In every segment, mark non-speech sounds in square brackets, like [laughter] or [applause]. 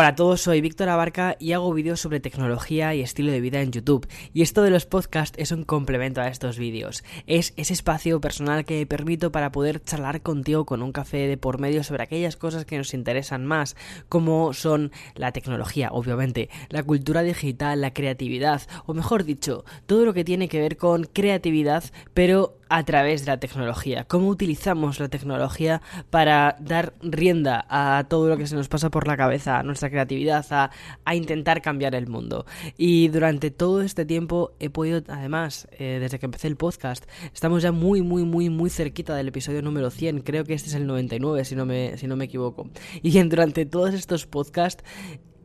Hola a todos, soy Víctor Abarca y hago vídeos sobre tecnología y estilo de vida en YouTube. Y esto de los podcasts es un complemento a estos vídeos. Es ese espacio personal que me permito para poder charlar contigo con un café de por medio sobre aquellas cosas que nos interesan más, como son la tecnología, obviamente, la cultura digital, la creatividad, o mejor dicho, todo lo que tiene que ver con creatividad, pero a través de la tecnología, cómo utilizamos la tecnología para dar rienda a todo lo que se nos pasa por la cabeza, a nuestra creatividad, a, intentar cambiar el mundo. Y durante todo este tiempo he podido, además, eh, desde que empecé el podcast, estamos ya muy, muy, muy, muy cerquita del episodio número 100, creo que este es el 99 si no me, si no me equivoco. Y durante todos estos podcasts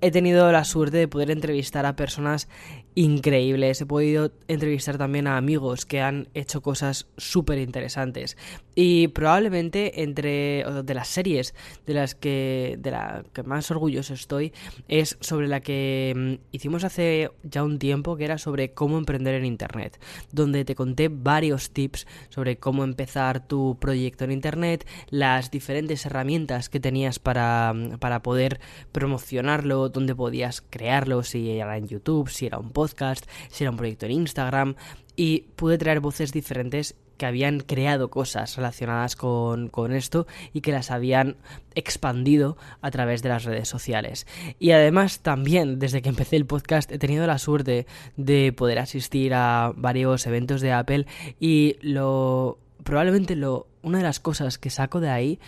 he tenido la suerte de poder entrevistar a personas increíbles. He podido entrevistar también a amigos que han hecho cosas súper interesantes. Y probablemente entre de las series de las que de la que más orgulloso estoy es sobre la que mm, hicimos hace ya un tiempo que era sobre cómo emprender en internet, donde te conté varios tips sobre cómo empezar tu proyecto en internet, las diferentes herramientas que tenías para, mm, para poder promocionarlo, dónde podías crearlo, si era en YouTube, si era un podcast podcast, si era un proyecto en Instagram, y pude traer voces diferentes que habían creado cosas relacionadas con, con, esto y que las habían expandido a través de las redes sociales. Y además también desde que empecé el podcast he tenido la suerte de poder asistir a varios eventos de Apple y lo probablemente lo una de las cosas que saco de ahí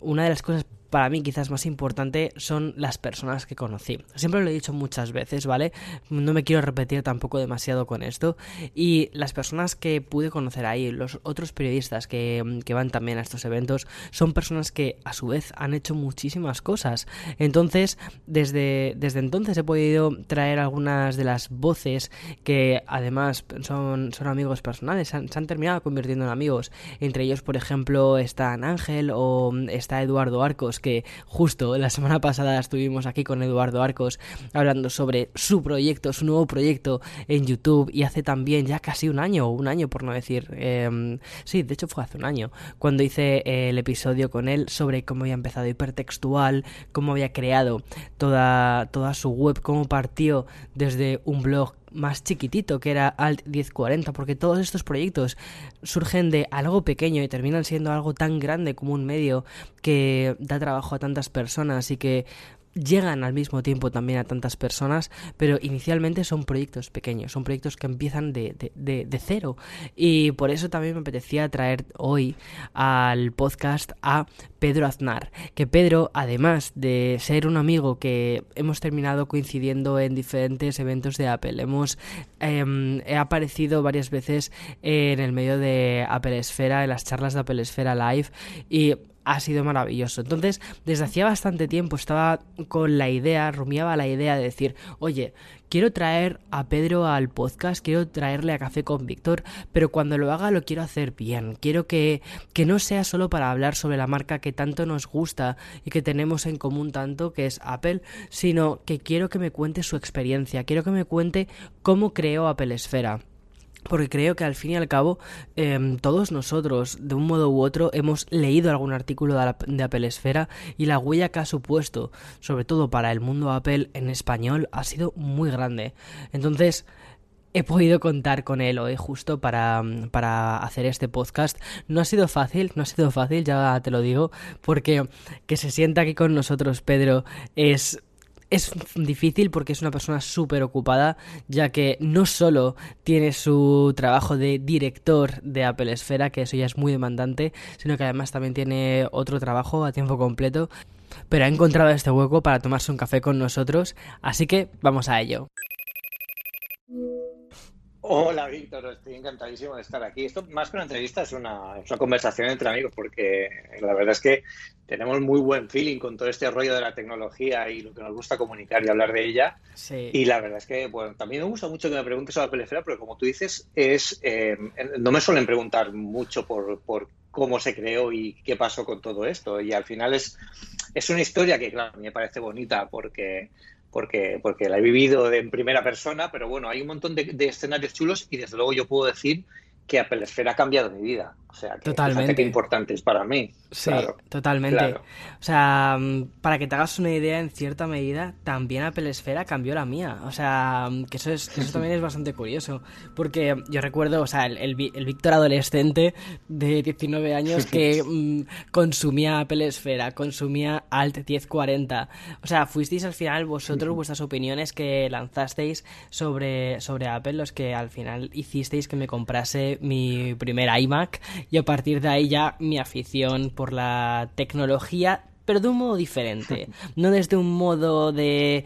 una de las cosas para mí quizás más importante son las personas que conocí. Siempre lo he dicho muchas veces, ¿vale? No me quiero repetir tampoco demasiado con esto. Y las personas que pude conocer ahí, los otros periodistas que, que van también a estos eventos, son personas que a su vez han hecho muchísimas cosas. Entonces, desde, desde entonces he podido traer algunas de las voces que además son, son amigos personales, se han, se han terminado convirtiendo en amigos. Entre ellos, por ejemplo, están Ángel o está Eduardo Arcos que justo la semana pasada estuvimos aquí con Eduardo Arcos hablando sobre su proyecto, su nuevo proyecto en YouTube y hace también ya casi un año, un año por no decir, eh, sí, de hecho fue hace un año, cuando hice el episodio con él sobre cómo había empezado hipertextual, cómo había creado toda, toda su web, cómo partió desde un blog más chiquitito que era Alt 1040, porque todos estos proyectos surgen de algo pequeño y terminan siendo algo tan grande como un medio que da trabajo a tantas personas y que llegan al mismo tiempo también a tantas personas, pero inicialmente son proyectos pequeños, son proyectos que empiezan de, de, cero. Y por eso también me apetecía traer hoy al podcast a Pedro Aznar, que Pedro, además de ser un amigo que hemos terminado coincidiendo en diferentes eventos de Apple, hemos em, he aparecido varias veces en el medio de Apple Esfera, en las charlas de Apple Esfera Live, y ha sido maravilloso. Entonces, desde hacía bastante tiempo estaba con la idea, rumiaba la idea de decir, oye, quiero traer a Pedro al podcast, quiero traerle a Café con Víctor, pero cuando lo haga lo quiero hacer bien. Quiero que, que no sea solo para hablar sobre la marca que tanto nos gusta y que tenemos en común tanto, que es Apple, sino que quiero que me cuente su experiencia, quiero que me cuente cómo creó Apple Esfera porque creo que al fin y al cabo em, todos nosotros, de un modo u otro, hemos leído algún artículo de, de, Apple Esfera y la huella que ha supuesto, sobre todo para el mundo Apple en español, ha sido muy grande. Entonces, he podido contar con él hoy justo para, para, hacer este podcast. No ha sido fácil, no ha sido fácil, ya te lo digo, porque que se sienta aquí con nosotros Pedro es es difícil porque es una persona súper ocupada, ya que no solo tiene su trabajo de director de Apple Esfera, que eso ya es muy demandante, sino que además también tiene otro trabajo a tiempo completo, pero ha encontrado este hueco para tomarse un café con nosotros, así que vamos a ello. Hola Víctor, estoy encantadísimo de estar aquí. Esto más que una entrevista es una, conversación entre amigos porque la verdad es que tenemos muy buen feeling con todo este rollo de la tecnología y lo que nos gusta comunicar y hablar de ella. Y la verdad es que bueno, también me gusta mucho que me preguntes sobre la pelefera porque como tú dices, es eh, no me suelen preguntar mucho por, por cómo se creó y qué pasó con todo esto. Y al final es, es una historia que, claro, me parece bonita porque porque, porque la he vivido en primera persona, pero bueno, hay un montón de, escenarios chulos y desde luego yo puedo decir que Apple Esfera ha cambiado mi vida. O sea, que totalmente importantes para mí. Sí, totalmente. O sea, mm, para que te hagas una idea, en cierta medida, también Apple Esfera cambió la mía. O sea, mm, que eso, es, eso también es bastante curioso. Porque yo recuerdo, o sea, el, el, Víctor adolescente de 19 años que [laughs] mm, consumía Apple Esfera, consumía Alt 1040. O sea, fuisteis al final vosotros, vuestras opiniones que lanzasteis sobre, sobre Apple, los que al final hicisteis que me comprase mi primer iMac y a partir de ahí ya mi afición por la tecnología, pero de un modo diferente. [laughs] No desde un modo de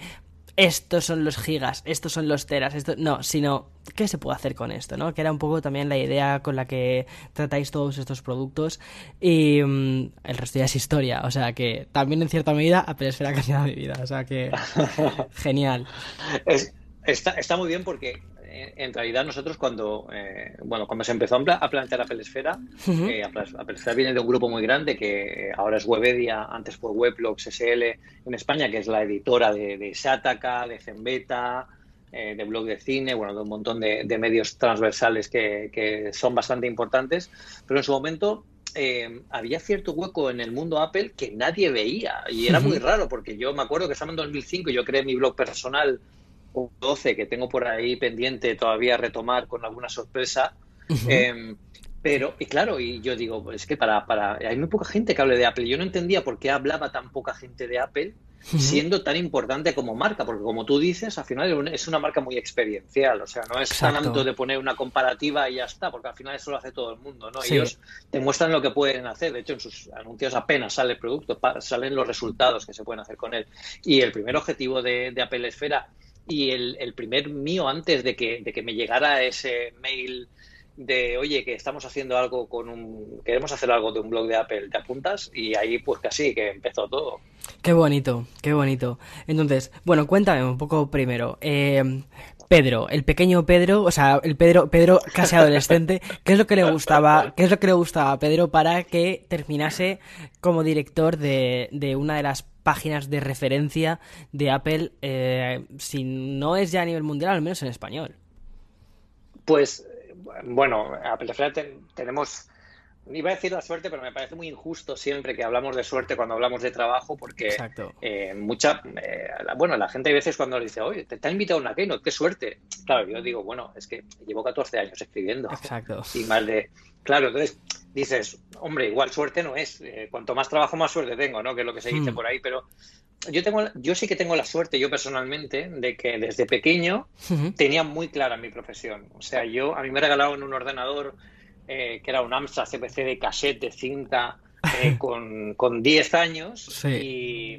estos son los gigas, estos son los teras, esto... no, sino qué se puede hacer con esto, ¿no? Que era un poco también la idea con la que tratáis todos estos productos y mm, el resto ya es historia, o sea que también en cierta medida Esfera ha cambiado mi vida, o sea que [laughs] genial. está, está muy bien porque en realidad nosotros cuando, eh, bueno, cuando se empezó a plantear Apple Esfera, eh, Apple Esfera viene de un grupo muy grande que ahora es Webedia, antes fue Weblogs SL en España, que es la editora de, de Shataka, de Zenbeta, eh, de blog de cine, bueno, de un montón de, medios transversales que, son bastante importantes, pero en su momento había cierto hueco en el mundo Apple que nadie veía y era muy raro porque yo me acuerdo que estaba en 2005 yo creé mi blog personal 12 que tengo por ahí pendiente todavía retomar con alguna sorpresa. Em, pero, y claro, y yo digo, pues es que para, para, hay muy poca gente que hable de Apple. Yo no entendía por qué hablaba tan poca gente de Apple siendo tan importante como marca, porque como tú dices, al final es una marca muy experiencial, o sea, no es tanto de poner una comparativa y ya está, porque al final eso lo hace todo el mundo, ¿no? Ellos te muestran lo que pueden hacer, de hecho en sus anuncios apenas sale el producto, salen los resultados que se pueden hacer con él. Y el primer objetivo de, de Apple Esfera y el, el, primer mío antes de que, de que me llegara ese mail de oye que estamos haciendo algo con un queremos hacer algo de un blog de Apple te apuntas y ahí pues casi que empezó todo. Qué bonito qué bonito. Entonces bueno cuéntame un poco primero eh, Pedro, el pequeño Pedro, o sea, el Pedro, Pedro casi adolescente, [laughs] ¿qué es lo que le gustaba, qué es lo que le gustaba a Pedro para que terminase como director de, de una de las páginas de referencia de Apple, eh, si no es ya a nivel mundial, al menos en español? Pues, bueno, Apple tenemos iba a decir la suerte, pero me parece muy injusto siempre que hablamos de suerte cuando hablamos de trabajo, porque eh, mucha, eh, bueno, la gente a veces cuando le dice, oye, te, te ha invitado a una Keynote, qué suerte. Claro, yo digo, bueno, es que llevo 14 años escribiendo. Exacto. Y más de, claro, entonces dices, hombre, igual suerte no es, eh, cuanto más trabajo, más suerte tengo, ¿no? Que es lo que se dice hmm. por ahí, pero yo tengo, yo sí que tengo la suerte, yo personalmente, de que desde pequeño tenía muy clara mi profesión. O sea, yo, a mí me regalaron un ordenador eh, que era un Amstrad CPC de cassette de cinta eh, [laughs] con, con 10 años y,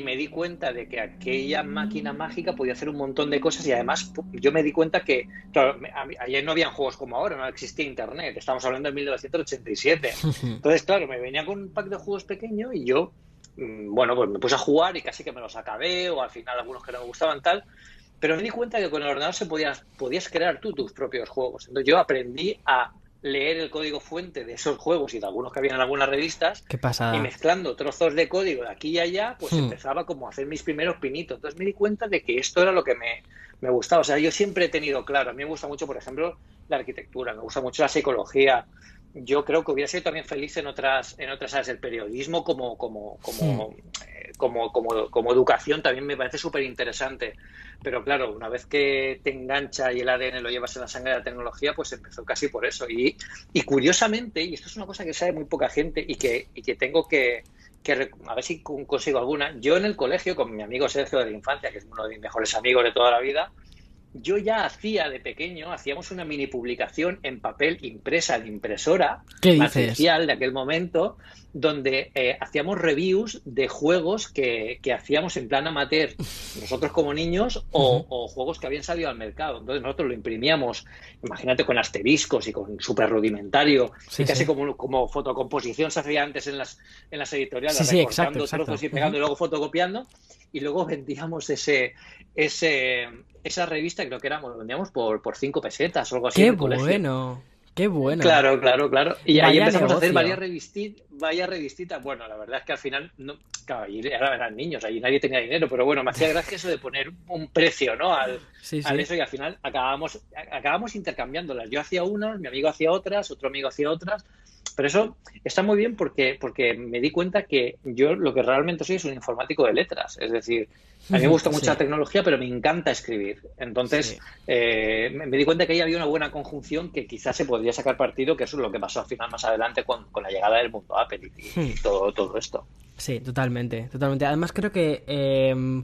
me di cuenta de que aquella máquina mágica podía hacer un montón de cosas y además yo me di cuenta que, claro, ayer no habían juegos como ahora, no existía Internet, estamos hablando de 1987. [laughs] Entonces, claro, me venía con un pack de juegos pequeño y yo, mm, bueno, pues me puse a jugar y casi que me los acabé o al final algunos que no me gustaban tal. Pero me di cuenta que con el ordenador se podías, podías crear tú tus propios juegos. Entonces yo aprendí a leer el código fuente de esos juegos y de algunos que habían en algunas revistas. Y mezclando trozos de código de aquí y allá, pues hmm. empezaba como a hacer mis primeros pinitos. Entonces me di cuenta de que esto era lo que me, me gustaba. O sea, yo siempre he tenido claro, a mí me gusta mucho, por ejemplo, la arquitectura, me gusta mucho la psicología. Yo creo que hubiera sido también feliz en otras, en otras áreas del periodismo como, como, como, hmm. eh, como, como, como, educación también me parece súper interesante. Pero claro, una vez que te engancha y el ADN lo llevas en la sangre de la tecnología, pues empezó casi por eso. Y, y curiosamente, y esto es una cosa que sabe muy poca gente y que, y que tengo que, que, a ver si consigo alguna, yo en el colegio, con mi amigo Sergio de la infancia, que es uno de mis mejores amigos de toda la vida, yo ya hacía de pequeño, hacíamos una mini publicación en papel impresa en impresora artificial de aquel momento, donde eh, hacíamos reviews de juegos que, hacíamos en plan amateur, nosotros como niños, o, juegos que habían salido al mercado. Entonces nosotros lo imprimíamos, imagínate, con asteriscos y con súper rudimentario, y casi como, como fotocomposición se hacía antes en las, en las editoriales, recortando trozos y pegando y luego fotocopiando, y luego vendíamos ese, ese, esa revista, creo que éramos, vendíamos por, por cinco pesetas o algo así. ¡Qué bueno! Qué bueno. Claro, claro, claro. Y ahí empezamos a hacer varias revistitas, varias revistitas. Bueno, la verdad es que al final, no, claro, ahí eran niños, ahí nadie tenía dinero, pero bueno, me hacía gracia eso de poner un precio, ¿no? Al, eso y al final acabamos, acabamos intercambiándolas. Yo hacía unas, mi amigo hacía otras, otro amigo hacía otras, pero eso está muy bien porque, porque me di cuenta que yo lo que realmente soy es un informático de letras. Es decir, a mí me gusta [laughs] mucha tecnología, pero me encanta escribir. Entonces, eh, me, di cuenta que ahí había una buena conjunción que quizás se podría sacar partido, que eso es lo que pasó al final más adelante con, la llegada del mundo Apple y, y hmm. todo, todo esto. Sí, totalmente, totalmente. Además creo que eh,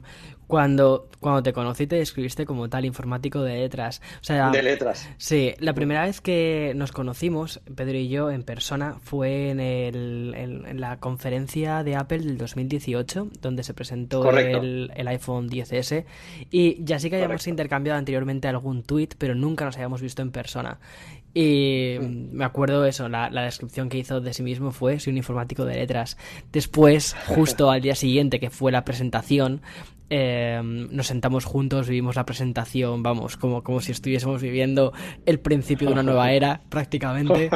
cuando, cuando te conocí te describiste como tal informático de letras. O sea, de letras. Sí, la primera vez que nos conocimos, Pedro y yo, en persona, fue en, el, en, la conferencia de Apple del 2018, donde se presentó el, el, iPhone 10S. Y ya sí que habíamos intercambiado anteriormente algún tweet, pero nunca nos habíamos visto en persona. Y me acuerdo eso, la, descripción que hizo de sí mismo fue soy un informático de letras. Después, justo al día siguiente, que fue la presentación, eh, nos sentamos juntos, vivimos la presentación, vamos, como, como si estuviésemos viviendo el principio de una nueva [laughs] era, prácticamente.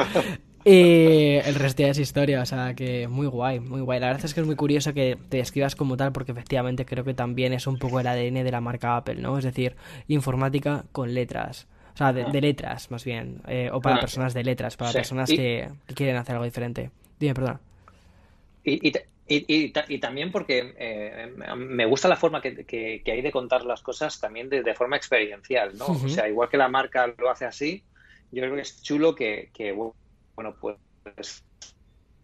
Y el resto ya es historia, o sea que muy guay, muy guay. La verdad es que es muy curioso que te describas como tal, porque efectivamente creo que también es un poco el ADN de la marca Apple, ¿no? Es decir, informática con letras. O sea, de, letras, más bien. Eh, o para personas de letras, para personas que, quieren hacer algo diferente. Dime, perdona. Y, y, y, también porque eh, me gusta la forma que, hay de contar las cosas también de, forma experiencial, ¿no? O sea, igual que la marca lo hace así, yo creo que es chulo que, bueno, pues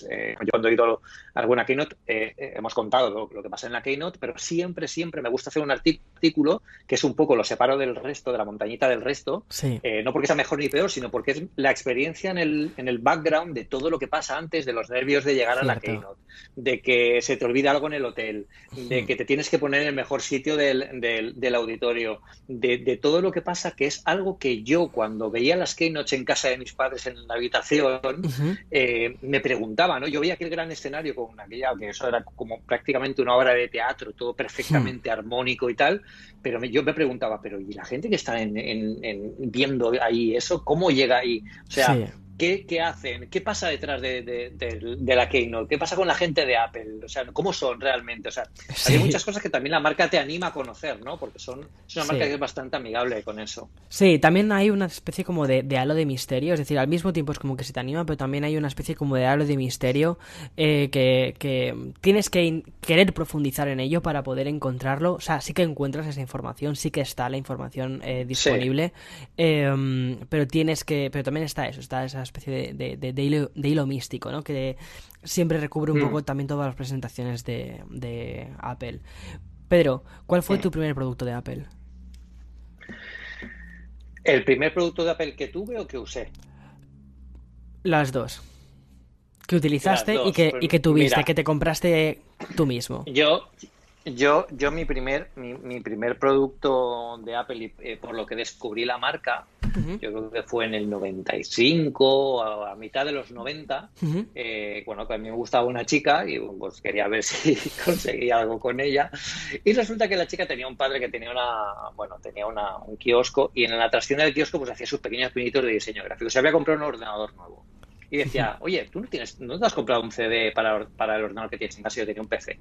eh, yo cuando he ido alguna keynote eh, eh, hemos contado lo, que pasa en la keynote, pero siempre, siempre me gusta hacer un artículo que es un poco lo separo del resto, de la montañita del resto, no porque sea mejor ni peor, sino porque es la experiencia en el, en el background de todo lo que pasa antes, de los nervios de llegar a la keynote, de que se te olvida algo en el hotel, de que te tienes que poner en el mejor sitio del, del, auditorio, de, todo lo que pasa, que es algo que yo cuando veía las keynotes en casa de mis padres en la habitación, me preguntaba yo veía aquel gran escenario con aquella, que eso era como prácticamente una obra de teatro, todo perfectamente hmm. armónico y tal, pero yo me preguntaba, pero ¿y la gente que está en, viendo ahí eso, cómo llega ahí? O sea, ¿Qué, hacen? ¿Qué pasa detrás de, la Keynote? ¿Qué pasa con la gente de Apple? O sea, ¿cómo son realmente? O sea, hay muchas cosas que también la marca te anima a conocer, ¿no? Porque son, es una marca que es bastante amigable con eso. Sí, también hay una especie como de, halo de misterio, es decir, al mismo tiempo es como que se te anima, pero también hay una especie como de halo de misterio eh, que, tienes que querer profundizar en ello para poder encontrarlo. O sea, sí que encuentras esa información, sí que está la información eh, disponible, em, pero tienes que, pero también está eso, está esas especie de, de, hilo, místico, ¿no? Que siempre recubre un mm. poco también todas las presentaciones de, Apple. Pedro, ¿cuál fue tu primer producto de Apple? ¿El primer producto de Apple que tuve o que usé? Las dos. Que utilizaste y, que, y que tuviste, que te compraste tú mismo. Yo, yo, yo mi primer, mi, primer producto de Apple, eh, por lo que descubrí la marca, yo creo que fue en el 95, a, a mitad de los 90. Eh, bueno, que a mí me gustaba una chica y pues quería ver si [laughs] conseguía algo con ella. Y resulta que la chica tenía un padre que tenía una, bueno, tenía una, un kiosco y en la tracción del kiosco pues hacía sus pequeños pinitos de diseño gráfico. Se había comprado un ordenador nuevo y decía, oye, ¿tú no tienes, no te has comprado un CD para, para el ordenador que tienes en casa? Yo tenía un PC.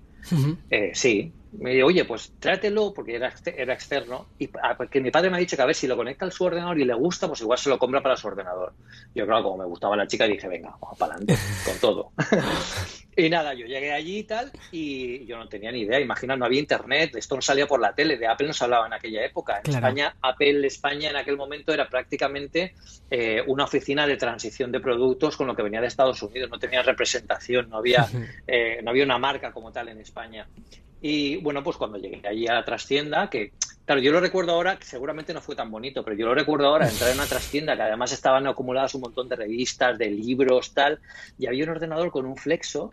eh, sí. Me dijo, oye, pues trátelo, porque era, era externo, y ah, porque mi padre me ha dicho que a ver si lo conecta al su ordenador y le gusta, pues igual se lo compra para su ordenador. Yo, claro, como me gustaba la chica, dije, venga, vamos para adelante, [laughs] con todo. [laughs] Y nada, yo llegué allí y tal, y yo no tenía ni idea. Imagina, no había internet, esto no salía por la tele, de Apple no se hablaba en aquella época. En España, Apple España en aquel momento era prácticamente eh, una oficina de transición de productos con lo que venía de Estados Unidos. No tenía representación, no había, [laughs] eh, no había una marca como tal en España. Y bueno, pues cuando llegué allí a la trastienda, que claro, yo lo recuerdo ahora, que seguramente no fue tan bonito, pero yo lo recuerdo ahora, entrar en una trastienda que además estaban acumuladas un montón de revistas, de libros, tal, y había un ordenador con un flexo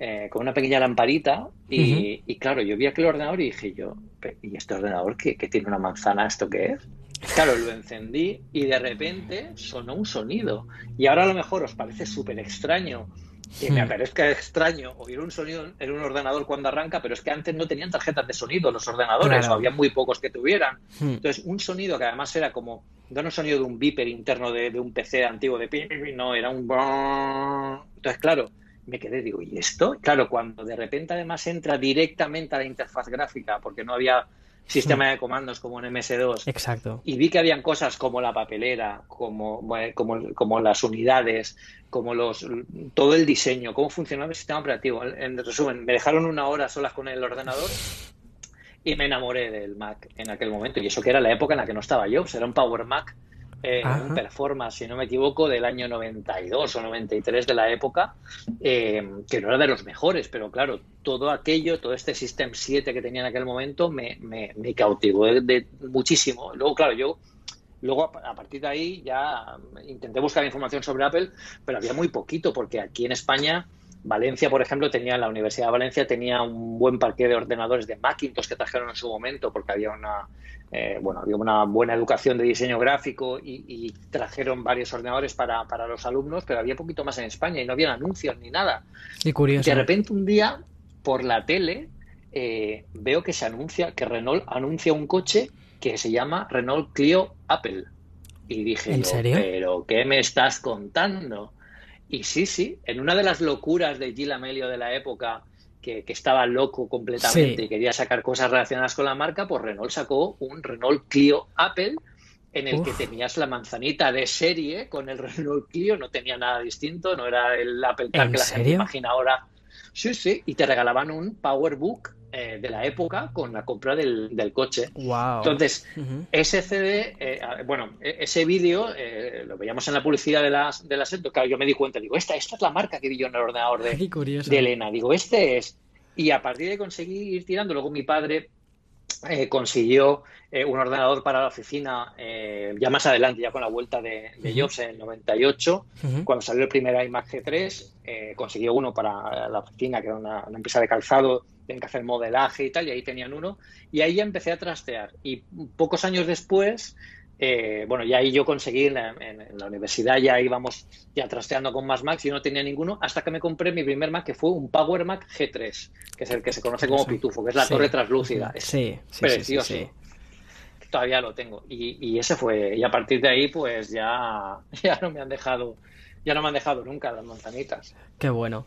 eh, con una pequeña lamparita y, claro, yo vi aquel ordenador y dije yo, ¿y este ordenador que, tiene una manzana, esto qué es? Claro, lo encendí y de repente sonó un sonido. Y ahora a lo mejor os parece súper extraño que me hmm. parezca extraño oír un sonido en un ordenador cuando arranca, pero es que antes no tenían tarjetas de sonido los ordenadores, o había muy pocos que tuvieran. Hmm. Entonces, un sonido que además era como, no era un sonido de un beeper interno de, de un PC antiguo de no, era un... Entonces, claro, me quedé, digo, ¿y esto? Claro, cuando de repente además entra directamente a la interfaz gráfica, porque no había sistema de comandos como en MS2. Exacto. Y vi que habían cosas como la papelera, como, como, como las unidades, como los todo el diseño, cómo funcionaba el sistema operativo. En resumen, me dejaron una hora solas con el ordenador y me enamoré del Mac en aquel momento. Y eso que era la época en la que no estaba yo, era un Power Mac eh, un performance, si no me equivoco, del año 92 o 93 de la época, eh, que no era de los mejores, pero claro, todo aquello, todo este System 7 que tenía en aquel momento me, me, me cautivó de, muchísimo. Luego, claro, yo Luego, a partir de ahí, ya intenté buscar información sobre Apple, pero había muy poquito, porque aquí en España Valencia, por ejemplo, tenía la Universidad de Valencia tenía un buen parque de ordenadores de Macintosh que trajeron en su momento porque había una eh, bueno había una buena educación de diseño gráfico y, trajeron varios ordenadores para, los alumnos, pero había poquito más en España y no había anuncios ni nada. Y curioso. De repente un día por la tele eh, veo que se anuncia que Renault anuncia un coche que se llama Renault Clio Apple y dije, ¿En serio? pero ¿qué me estás contando? Y sí, sí, en una de las locuras de Gil Amelio de la época, que, estaba loco completamente y quería sacar cosas relacionadas con la marca, pues Renault sacó un Renault Clio Apple en el que tenías la manzanita de serie con el [laughs] Renault Clio, no tenía nada distinto, no era el Apple Car que la gente imagina ahora. Sí, sí, y te regalaban un PowerBook eh, de la época con la compra del, coche. Entonces, ese CD, eh, bueno, e, ese vídeo eh, lo veíamos en la publicidad de las de las claro, yo me di cuenta, digo, esta, esta es la marca que vi yo en el ordenador de, [laughs] de Elena, digo, este es. Y a partir de conseguir ir tirando, luego mi padre consiguió un ordenador para la oficina ya más adelante, ya con la vuelta de, Jobs en el 98, cuando salió el primer iMac G3, consiguió uno para la oficina, que era una empresa de calzado tienen que hacer modelaje y tal, y ahí tenían uno, y ahí ya empecé a trastear. Y pocos años después, eh, bueno, ya ahí yo conseguí en la, universidad, ya íbamos ya trasteando con más Macs, y no tenía ninguno, hasta que me compré mi primer Mac, que fue un Power Mac G3, que es el que se conoce como Pitufo, que es la torre translúcida. Es sí, precioso. Todavía lo tengo. Y, y, ese fue, y a partir de ahí, pues ya, [laughs] ya no me han dejado, ya no me han dejado nunca las manzanitas. Qué bueno.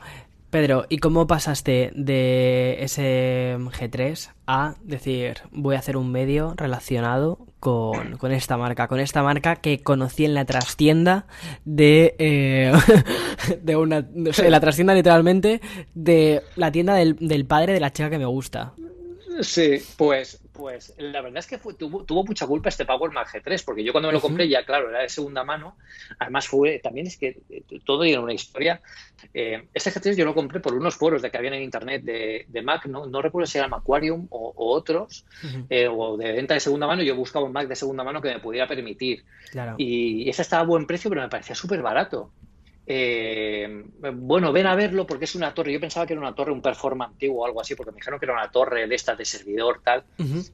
Pedro, ¿y cómo pasaste de ese G3 a decir, voy a hacer un medio relacionado con, esta marca, con esta marca que conocí en la trastienda de, eh, [laughs] de una, la trastienda literalmente de la tienda del, del padre de la chica que me gusta. Sí, pues pues la verdad es que tuvo, mucha culpa este Power Mac G3, porque yo cuando me lo compré ya, claro, era de segunda mano. Además fue, también es que eh, todo tiene una historia. Eh, este G3 yo lo compré por unos foros de que habían en internet de, Mac, no, no recuerdo si era Macquarium o, otros, eh, o de venta de segunda mano. Yo buscaba un Mac de segunda mano que me pudiera permitir. Y, y ese estaba a buen precio, pero me parecía súper barato. Eh, bueno, ven a verlo porque es una torre. Yo pensaba que era una torre, un performance antiguo o algo así, porque me dijeron que era una torre de estas de servidor, tal.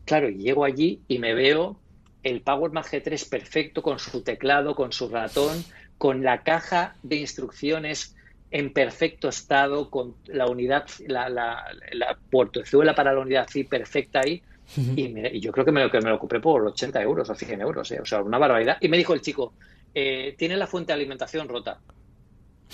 Claro, y llego allí y me veo el Power Mac G3 perfecto con su teclado, con su ratón, con la caja de instrucciones en perfecto estado, con la unidad, la, la, la puertozuela para la unidad sí perfecta ahí. y, yo creo que me, lo, que me lo compré por 80 euros o 100 euros, eh, o sea, una barbaridad. Y me dijo el chico, eh, tiene la fuente de alimentación rota.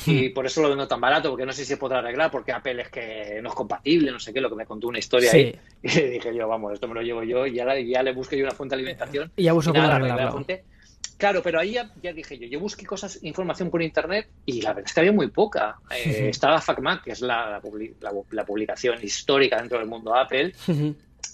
Y hmm. por eso lo vendo tan barato, porque no sé si se podrá arreglar, porque Apple es que no es compatible, no sé qué, lo que me contó una historia ahí. [laughs] Y dije yo, vamos, esto me lo llevo yo y ya, ya le busqué yo una fuente de alimentación. Y ya busco Claro, pero ahí ya, dije yo, yo busqué cosas, información por internet y la verdad es que había muy poca. Eh, estaba FacMac, que es la, la, publicación histórica dentro del mundo Apple,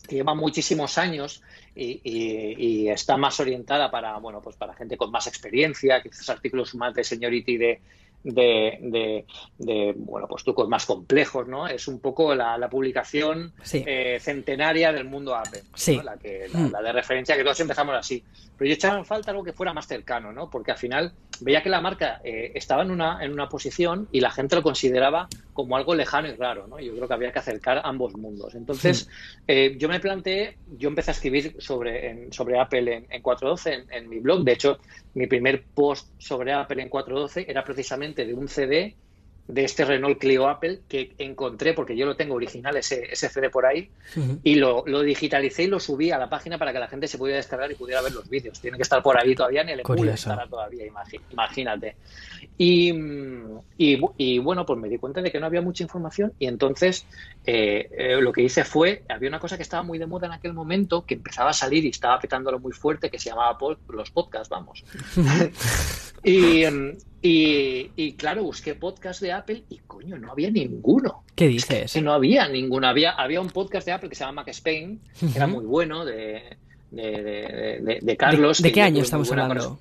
que lleva muchísimos años y, y, está más orientada para, bueno, pues para gente con más experiencia, quizás artículos más de seniority de, de, de, bueno, pues trucos más complejos, ¿no? Es un poco la, publicación eh, centenaria del mundo Apple, la, que, mm. la, de referencia que todos empezamos así. Pero yo echaba en falta algo que fuera más cercano, ¿no? Porque al final veía que la marca eh, estaba en una, en una posición y la gente lo consideraba como algo lejano y raro, ¿no? Yo creo que había que acercar ambos mundos. Entonces, eh, yo me planteé, yo empecé a escribir sobre, sobre Apple en, en 4.12 en, en mi blog. De hecho, mi primer post sobre Apple en 4.12 era precisamente de un CD de este Renault Clio Apple que encontré, porque yo lo tengo original, ese, ese CD por ahí, y lo, lo, digitalicé y lo subí a la página para que la gente se pudiera descargar y pudiera ver los vídeos. Tiene que estar por ahí todavía, ni el emule estará todavía, imagínate. Y, y, y, bueno, pues me di cuenta de que no había mucha información y entonces eh, eh, lo que hice fue, había una cosa que estaba muy de moda en aquel momento, que empezaba a salir y estaba petándolo muy fuerte, que se llamaba los podcasts, vamos. [laughs] y, y, claro, busqué podcast de Apple y coño, no había ninguno. ¿Qué dices? no había ninguno. Había, había un podcast de Apple que se llama Mac Spain, que era muy bueno, de, de, de, de Carlos. ¿De, qué año estamos hablando?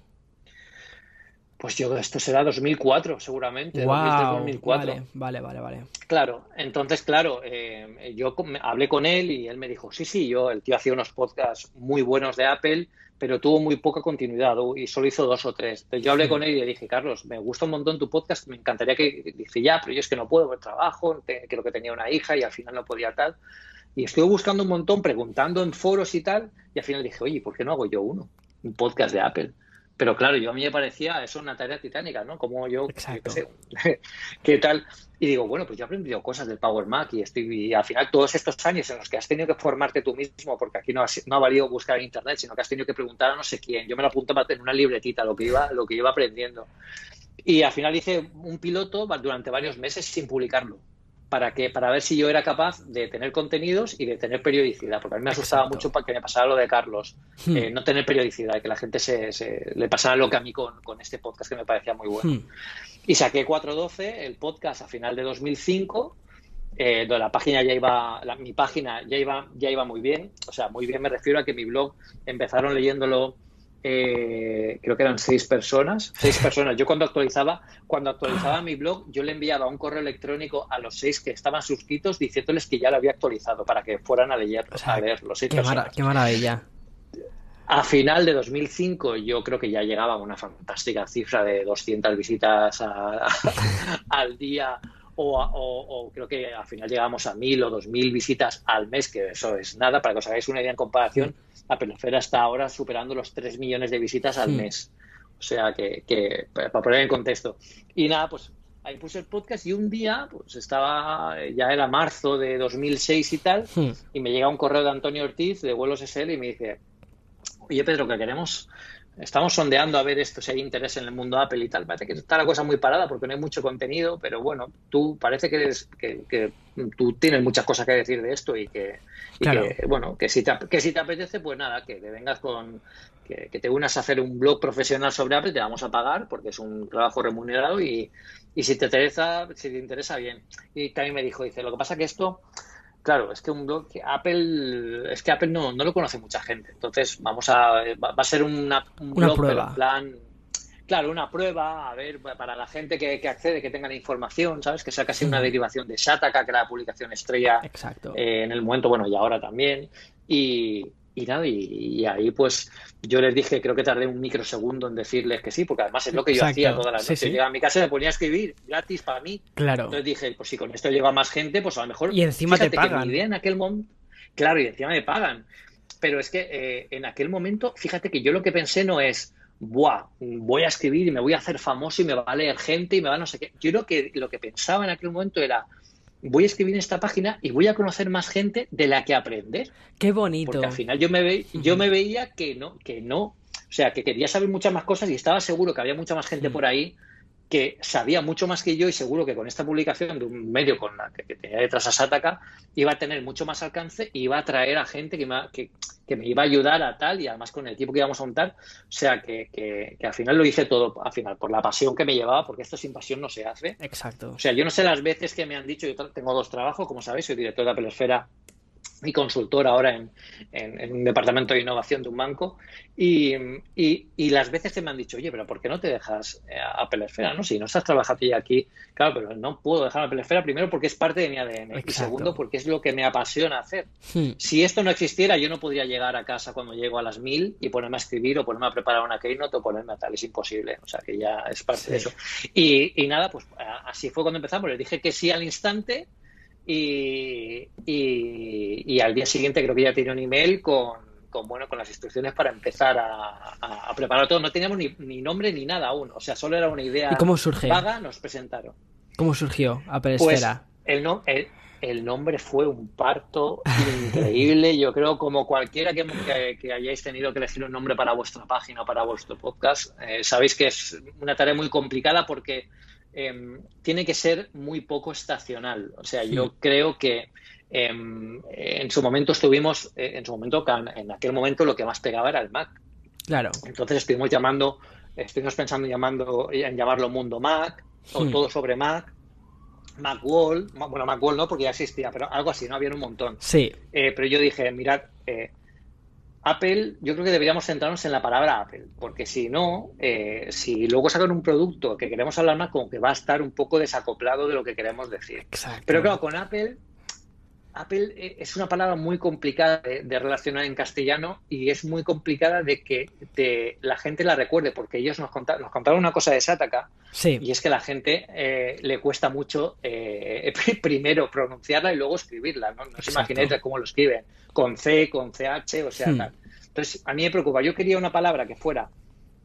Pues yo, esto será 2004, seguramente. Wow, 2004. Vale, vale, vale, Claro, entonces, claro, eh, yo hablé con él y él me dijo, sí, sí, yo, el tío hacía unos podcasts muy buenos de Apple pero tuvo muy poca continuidad y solo hizo dos o tres. Entonces yo hablé con él y le dije, Carlos, me gusta un montón tu podcast, me encantaría que... Dice, ya, pero yo es que no puedo, por trabajo, creo que tenía una hija y al final no podía tal. Y estuve buscando un montón, preguntando en foros y tal, y al final dije, oye, ¿por qué no hago yo uno? Un podcast de Apple. Pero claro, yo a mí me parecía eso una tarea titánica, ¿no? Como yo, Exacto. [laughs] qué tal. Y digo, bueno, pues yo he aprendido cosas del Power Mac y, estoy, y al final todos estos años en los que has tenido que formarte tú mismo, porque aquí no, no ha valido buscar en internet, sino que has tenido que preguntar a no sé quién. Yo me lo apunto en una libretita, lo que iba, lo que iba aprendiendo. Y al final hice un piloto durante varios meses sin publicarlo para que para ver si yo era capaz de tener contenidos y de tener periodicidad, porque a mí me asustaba mucho para que me pasara lo de Carlos, hmm. eh, no tener periodicidad, que la gente se, le pasara lo que a mí con, con, este podcast que me parecía muy bueno. Hmm. Y saqué 412, el podcast a final de 2005, eh, donde la página ya iba, mi página ya iba, ya iba muy bien, o sea, muy bien me refiero a que mi blog empezaron leyéndolo eh, creo que eran seis personas, seis [laughs] personas. Yo cuando actualizaba, cuando actualizaba mi blog, yo le enviaba un correo electrónico a los seis que estaban suscritos diciéndoles que ya lo había actualizado para que fueran a leer, a ver los seis qué, qué maravilla. A final de 2005 yo creo que ya llegaba a una fantástica cifra de 200 visitas [laughs] al día o, o, creo que al final llegamos a 1000 o 2000 visitas al mes, que eso es nada, para que os hagáis una idea en comparación la Pelofera está ahora superando los 3 millones de visitas al mes. O sea que, que, para poner en contexto. Y nada, pues ahí puse el podcast y un día, pues estaba, ya era marzo de 2006 y tal, y me llega un correo de Antonio Ortiz de Vuelos SL y me dice, oye Pedro, que queremos estamos sondeando a ver esto, si hay interés en el mundo Apple y tal. Parece que está la cosa muy parada porque no hay mucho contenido, pero bueno, tú parece que, eres, que, tú tienes muchas cosas que decir de esto y que, bueno, que si, te, que si te apetece, pues nada, que te vengas con, que, te unas a hacer un blog profesional sobre Apple, te vamos a pagar porque es un trabajo remunerado y, y si te interesa, si te interesa bien. Y también me dijo, dice, lo que pasa que esto Claro, es que un blog que Apple, es que Apple no, no lo conoce mucha gente. Entonces, vamos a, va, a ser una, un blog, prueba. plan, claro, una prueba, a ver, para la gente que, accede, que tenga la información, ¿sabes? Que sea casi una derivación de Shataka, que era la publicación estrella Exacto. Eh, en el momento, bueno, y ahora también. Y, y nada, y, ahí pues yo les dije, creo que tardé un microsegundo en decirles que sí, porque además es lo que yo hacía todas las noches. Llegaba a mi casa y me ponía a escribir gratis para mí. Claro. Entonces dije, pues si con esto llega más gente, pues a lo mejor. Y encima te pagan. en aquel momento. Claro, y encima me pagan. Pero es que eh, en aquel momento, fíjate que yo lo que pensé no es, Buah, voy a escribir y me voy a hacer famoso y me va a leer gente y me va a no sé qué. Yo lo que, lo que pensaba en aquel momento era, voy a escribir en esta página y voy a conocer más gente de la que aprender. Qué bonito. Porque al final yo me, ve, yo me veía que no, que no, o sea, que quería saber muchas más cosas y estaba seguro que había mucha más gente por ahí que sabía mucho más que yo y seguro que con esta publicación de un medio con la que, tenía detrás a Sataka iba a tener mucho más alcance y iba a atraer a gente que me, que, me iba a ayudar a tal y además con el tiempo que íbamos a montar, o sea que, que, al final lo hice todo al final por la pasión que me llevaba porque esto sin pasión no se hace. Exacto. O sea, yo no sé las veces que me han dicho, yo tengo dos trabajos, como sabéis, soy director de Apple Esfera y consultor ahora en, un departamento de innovación de un banco y, y, las veces que me han dicho, oye, pero ¿por qué no te dejas eh, a Pelesfera? ¿no? Si no estás trabajando ya aquí, claro, pero no puedo dejar a Pelesfera primero porque es parte de mi ADN y segundo porque es lo que me apasiona hacer. Hmm. Si esto no existiera, yo no podría llegar a casa cuando llego a las mil y ponerme a escribir o ponerme a preparar una keynote o ponerme a tal, es imposible, o sea que ya es parte de eso. Y, y nada, pues así fue cuando empezamos, les dije que sí al instante y, y, al día siguiente creo que ya tenía un email con, con, bueno, con las instrucciones para empezar a, preparar todo. No teníamos ni, nombre ni nada aún, o sea, solo era una idea ¿Y cómo surge? vaga, nos presentaron. ¿Cómo surgió Apple Pues el, no, el, el nombre fue un parto increíble. Yo creo como cualquiera que, que- que hayáis tenido que elegir un nombre para vuestra página o para vuestro podcast, eh, sabéis que es una tarea muy complicada porque em, tiene que ser muy poco estacional. O sea, yo creo que em, en su momento estuvimos, eh, en su momento, en aquel momento lo que más pegaba era el Mac. Claro. Entonces estuvimos llamando, estuvimos pensando en, llamando, en llamarlo Mundo Mac o Hmm. todo sobre Mac, Macworld, Ma- bueno, Macworld no porque ya existía, pero algo así, no había un montón. Sí, Eh, pero yo dije, mirad, eh, Apple, yo creo que deberíamos centrarnos en la palabra Apple, porque si no, eh, si luego sacan un producto que queremos hablar más, como que va a estar un poco desacoplado de lo que queremos decir. exacto. Pero claro, con Apple, Apple eh, es una palabra muy complicada de, de relacionar en castellano y es muy complicada de que te- la gente la recuerde, porque ellos nos, conta- nos contaron una cosa de Sataka Sí, y es que a la gente eh, le cuesta mucho eh, [laughs] primero pronunciarla y luego escribirla. No, no os de cómo lo escriben, con C, con CH, o sea, Hmm. tal. Entonces, a mí me preocupa. Yo quería una palabra que fuera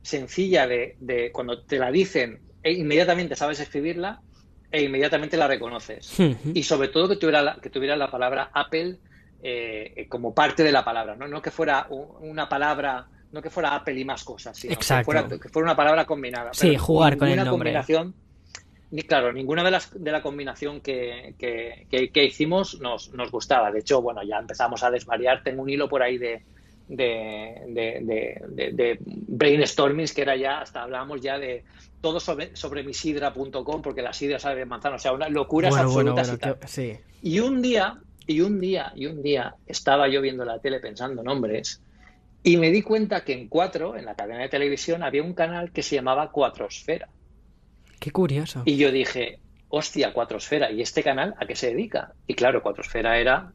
sencilla de, de cuando te la dicen, e inmediatamente sabes escribirla e inmediatamente la reconoces. Y sobre todo que tuviera la, que tuviera la palabra Apple eh, como parte de la palabra, ¿no? No que fuera una palabra, no que fuera Apple y más cosas, sino Exacto. Que, fuera, que fuera una palabra combinada. Sí, jugar con el nombre. combinación, ni claro, ninguna de las de la combinación que, que- que- que hicimos nos, nos gustaba. De hecho, bueno, ya empezamos a desvariar. Tengo un hilo por ahí de de, de, de, de- de brainstormings que era ya, hasta hablábamos ya de todo sobre, sobre misidra.com porque la sidra sabe de manzana, o sea, una locuras Bueno, absolutas bueno, y tal. sí. Y un día, y un día, y un día estaba yo viendo la tele pensando nombres y me di cuenta que en Cuatro, en la cadena de televisión, había un canal que se llamaba Cuatrosfera. Qué curioso. Y yo dije, hostia, Cuatrosfera, ¿y este canal a qué se dedica? Y claro, Cuatrosfera era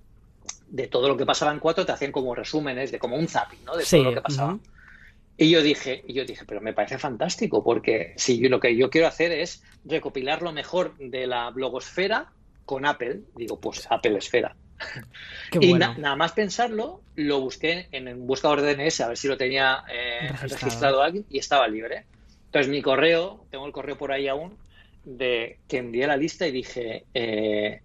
de todo lo que pasaba en Cuatro, te hacían como resúmenes, de como un zapping, ¿no? De Sí, todo lo que pasaba. Y yo dije, y yo dije, pero me parece fantástico, porque si yo- lo que yo quiero hacer es recopilar lo mejor de la blogosfera con Apple, digo, pues Apple Esfera. Qué y bueno. na- nada más pensarlo, lo busqué en un buscador de DNS a ver si lo tenía eh, Registrado. registrado. alguien y estaba libre. Entonces mi correo, tengo el correo por ahí aún, de que envié la lista y dije, eh,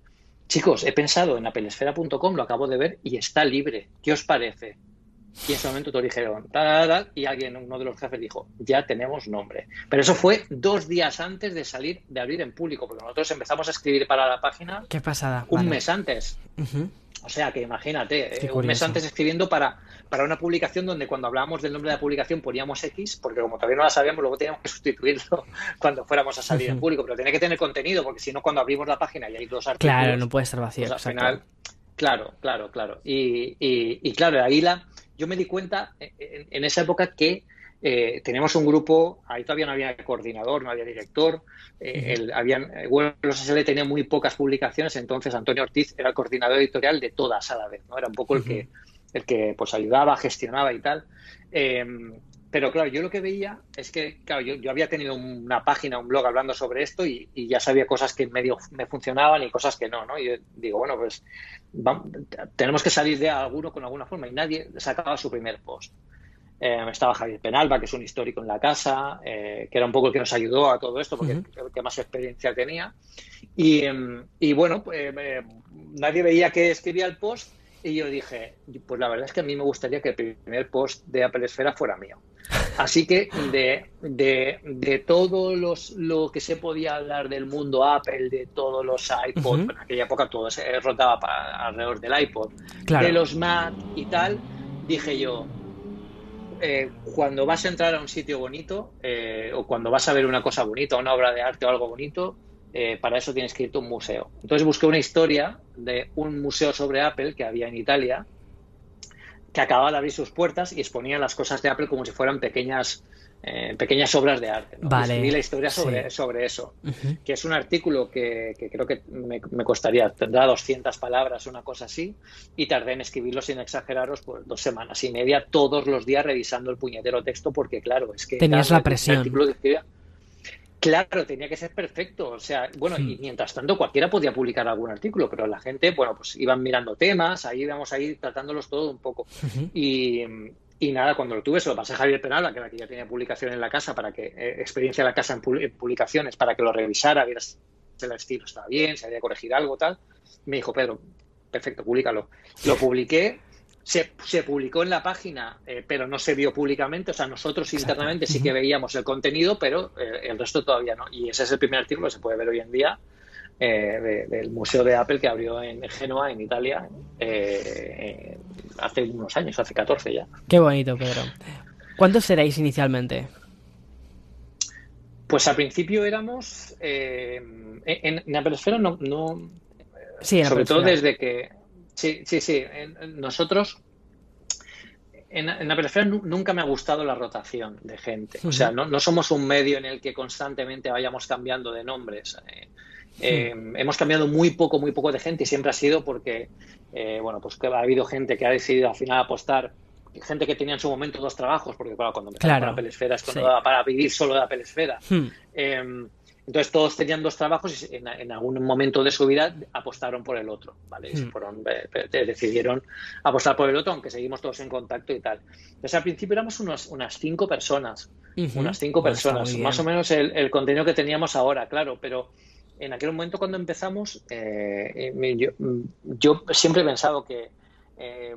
chicos, he pensado en applesfera.com, lo acabo de ver y está libre. ¿Qué os parece? Y en ese momento todos dijeron, tal, tal, tal, y alguien, uno de los jefes dijo, ya tenemos nombre. Pero eso fue dos días antes de salir, de abrir en público, porque nosotros empezamos a escribir para la página Qué pasada. un vale. mes antes. O sea que imagínate, eh, un mes antes escribiendo para, para una publicación donde cuando hablábamos del nombre de la publicación poníamos X, porque como todavía no la sabíamos, luego teníamos que sustituirlo [laughs] cuando fuéramos a salir en público, pero tenía que tener contenido, porque si no, cuando abrimos la página y hay dos artículos, Claro, no puede estar vacío. pues al final, claro, claro, claro. Y, y- y claro, ahí la, yo me di cuenta eh, en, en esa época que eh, teníamos un grupo, ahí todavía no había coordinador, no había director, eh, el- habían, eh, Web SL tenía muy pocas publicaciones, entonces Antonio Ortiz era el coordinador editorial de todas a la vez, ¿no? Era un poco el que, el que pues ayudaba, gestionaba y tal. Eh, pero claro, yo lo que veía es que, claro, yo, yo había tenido una página, un blog hablando sobre esto y, y ya sabía cosas que medio me funcionaban y cosas que no, ¿no? Y yo digo, bueno, pues vam- tenemos que salir de alguno con alguna forma y nadie sacaba su primer post. Eh, estaba Javier Penalba, que es un histórico en la casa, eh, que era un poco el que nos ayudó a todo esto, porque el que más experiencia tenía. Y, em, y bueno, pues, eh, nadie veía que escribía el post y yo dije, pues la verdad es que a mí me gustaría que el primer post de Apple Esfera fuera mío. Así que de, de, de todo los, lo que se podía hablar del mundo Apple, de todos los iPod, en aquella época todo se rotaba para, alrededor del iPod, Claro. de los Mac y tal, dije yo, eh, cuando vas a entrar a un sitio bonito eh, o cuando vas a ver una cosa bonita, una obra de arte o algo bonito, eh, para eso tienes que irte a un museo. Entonces busqué una historia de un museo sobre Apple que había en Italia, que acababa de abrir sus puertas y exponía las cosas de Apple como si fueran pequeñas, eh, pequeñas obras de arte. Vale, escribí la historia sobre, sí. sobre eso que es un artículo que, que creo que me, me costaría, tendrá 200 palabras, una cosa así, y tardé en escribirlo sin exageraros pues dos semanas y media todos los días revisando el puñetero texto porque claro, es que Tenías la presión. artículo que escribía- Claro, tenía que ser perfecto. O sea, bueno, y Hmm. mientras tanto cualquiera podía publicar algún artículo, pero la gente, bueno, pues iban mirando temas, ahí íbamos ahí tratándolos todo un poco. Y, y nada, cuando lo tuve se lo pasé a Javier Penalba, que era que ya tenía publicación en la casa, para que, eh, experiencia en la casa en, pu- en publicaciones, para que lo revisara, viera si el estilo estaba bien, se había corregir algo, tal. Me dijo, Pedro, perfecto, públicalo. Lo publiqué, se, se publicó en la página, eh, pero no se vio públicamente. O sea, nosotros internamente sí que veíamos el contenido, pero eh, el resto todavía no. Y ese es el primer artículo que se puede ver hoy en día eh, del Museo de Apple que abrió en Génova, en Italia, eh, hace unos años, hace 14 ya. Qué bonito, Pedro. ¿Cuántos seréis inicialmente? Pues al principio éramos. En, en, Apple Esfera no. no sí, sobre todo desde que. Sí, sí, sí. nosotros. En, en Apple nunca me ha gustado la rotación de gente. O sea, no, no, somos un medio en el que constantemente vayamos cambiando de nombres. Eh, eh, hemos cambiado muy poco, muy poco de gente y siempre ha sido porque, eh, bueno, pues que ha habido gente que ha decidido al final apostar, gente que tenía en su momento dos trabajos, porque claro, cuando empezamos claro, con Apple Esfera es cuando sí. para vivir solo de Apple Esfera. Hmm. Eh, entonces todos tenían dos trabajos y en, en, algún momento de su vida apostaron por el otro, ¿vale? Y Hmm. fueron, eh, decidieron apostar por el otro, aunque seguimos todos en contacto y tal. Entonces al principio éramos unos, unas cinco personas, Uh -huh. unas cinco personas, más o menos el, el contenido que teníamos ahora, claro, pero en aquel momento cuando empezamos, eh, yo, yo, siempre he pensado que eh,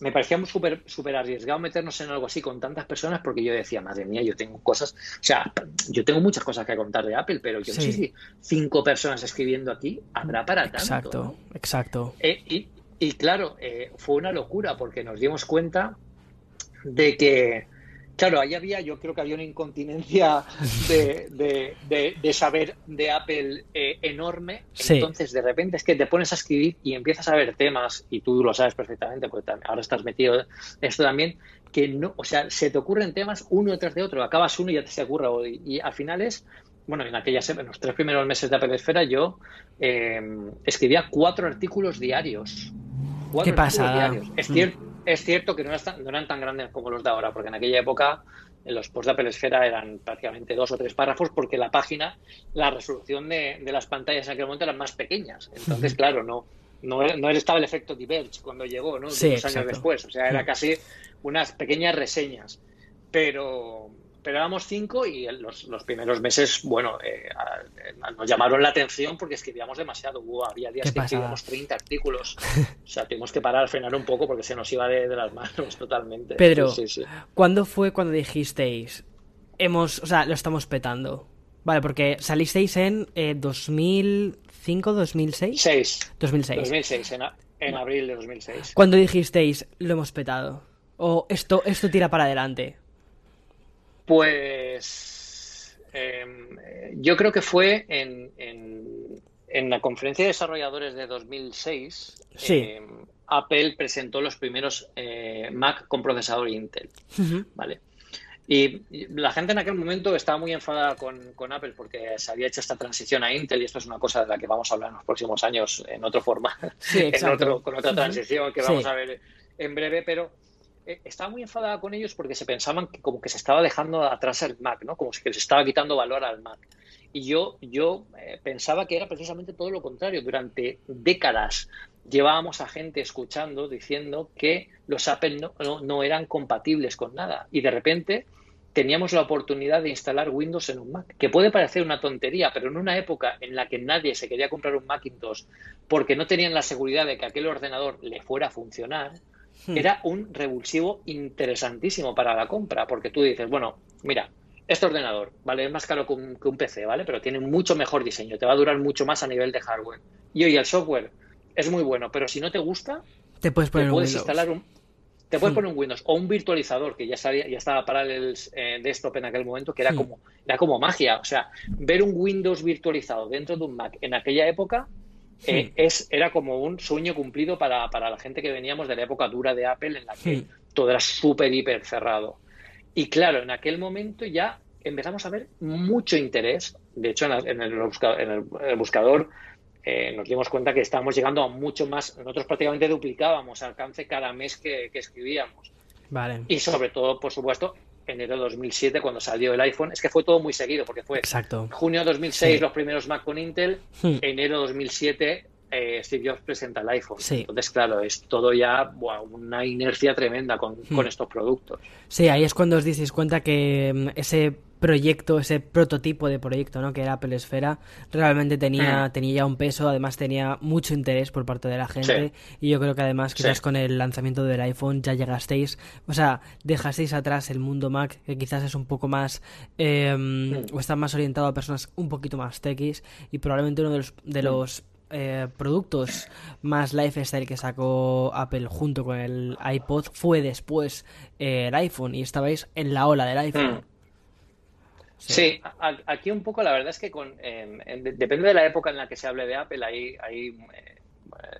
me parecía súper super arriesgado meternos en algo así con tantas personas porque yo decía, madre mía, yo tengo cosas, o sea, yo tengo muchas cosas que contar de Apple, pero yo Sí. no sé si cinco personas escribiendo aquí habrá para tanto. Exacto, exacto. Eh, y, y claro, eh, fue una locura porque nos dimos cuenta de que, claro, ahí había, yo creo que había una incontinencia de, de, de, de saber de Apple eh, enorme. Sí. Entonces, de repente es que te pones a escribir y empiezas a ver temas, y tú lo sabes perfectamente, porque ahora estás metido en esto también, que no, o sea, se te ocurren temas uno detrás de otro, acabas uno y ya te se ocurre otro. Y, y al final es, bueno, en aquellas, en los tres primeros meses de Apple Esfera, yo eh, escribía cuatro artículos diarios. Cuatro Qué artículos pasada. diarios. Es, Mm. Es cierto que no, eran tan- no eran tan grandes como los de ahora, porque en aquella época los posts de Apple Esfera eran prácticamente dos o tres párrafos, porque la página, la resolución de, de las pantallas en aquel momento eran más pequeñas. Entonces, claro, no, no, no estaba el efecto Diverge cuando llegó, ¿no? Sí, Unos años después. O sea, era casi unas pequeñas reseñas. Pero, pero éramos cinco y los, los primeros meses, bueno, eh, a- nos llamaron la atención porque escribíamos demasiado. Había días que escribíamos 30 artículos. O sea, tuvimos que parar, frenar un poco porque se nos iba de, de las manos [laughs] totalmente. Pedro, Sí. ¿Cuándo fue cuando dijisteis, hemos, o sea, lo estamos petando? Vale, porque salisteis en eh, 2005, 2006? Seis. 2006. 2006, en, a- en abril de 2006. ¿Cuándo dijisteis, lo hemos petado? O esto, esto tira para adelante. Pues eh, yo creo que fue en, en, en la conferencia de desarrolladores de 2006. Sí. eh, Apple presentó los primeros eh, Mac con procesador Intel. ¿vale? Y la gente en aquel momento estaba muy enfadada con, con Apple porque se había hecho esta transición a Intel y esto es una cosa de la que vamos a hablar en los próximos años en otro formato, Sí, [laughs] en exacto. otro, con otra transición que Sí. vamos a ver en breve, pero estaba muy enfadada con ellos porque se pensaban que como que se estaba dejando atrás el Mac, ¿no? Como si les estaba quitando valor al Mac. Y yo, yo eh, pensaba que era precisamente todo lo contrario. Durante décadas llevábamos a gente escuchando diciendo que los Apple no, no, no eran compatibles con nada. Y de repente teníamos la oportunidad de instalar Windows en un Mac, que puede parecer una tontería, pero en una época en la que nadie se quería comprar un Macintosh porque no tenían la seguridad de que aquel ordenador le fuera a funcionar, Hmm. era un revulsivo interesantísimo para la compra, porque tú dices, bueno, mira, este ordenador vale es más caro que un, que un PC, ¿vale? Pero tiene mucho mejor diseño, te va a durar mucho más a nivel de hardware. Y oye, el software es muy bueno, pero si no te gusta, Te puedes poner te un puedes Windows. instalar un te puedes Hmm. poner un Windows o un virtualizador que ya sabía, ya estaba para el eh, desktop en aquel momento que era Hmm. como era como magia, o sea, ver un Windows virtualizado dentro de un Mac en aquella época eh, es era como un sueño cumplido para, para la gente que veníamos de la época dura de Apple en la que Hmm. todo era súper hiper cerrado. Y claro, en aquel momento ya empezamos a ver mucho interés. De hecho, en, la- en el, busca- en el- en el buscador eh, nos dimos cuenta que estábamos llegando a mucho más. Nosotros prácticamente duplicábamos alcance cada mes que, que escribíamos. Vale. Y sobre todo, por supuesto, enero de 2007, cuando salió el iPhone, es que fue todo muy seguido, porque fue Exacto. junio de 2006 Sí. los primeros Mac con Intel, Hmm. enero de 2007 eh, Steve Jobs presenta el iPhone. Entonces, claro, es todo ya una inercia tremenda con, con, hmm. estos productos. Sí, ahí es cuando os disteis cuenta que mm, ese proyecto, ese prototipo de proyecto, ¿no? Que era Apple Esfera, realmente tenía, mm. tenía ya un peso, además tenía mucho interés por parte de la gente. Y yo creo que además, quizás con el lanzamiento del iPhone ya llegasteis, o sea, dejasteis atrás el mundo Mac, que quizás es un poco más, mm. o está más orientado a personas un poquito más techis, y probablemente uno de los, de los eh, productos más lifestyle que sacó Apple junto con el iPod fue después eh, el iPhone y estabais en la ola del iPhone. Sí, aquí un poco la verdad es que con, em, depende de la época en la que se hable de Apple, hay, hay eh,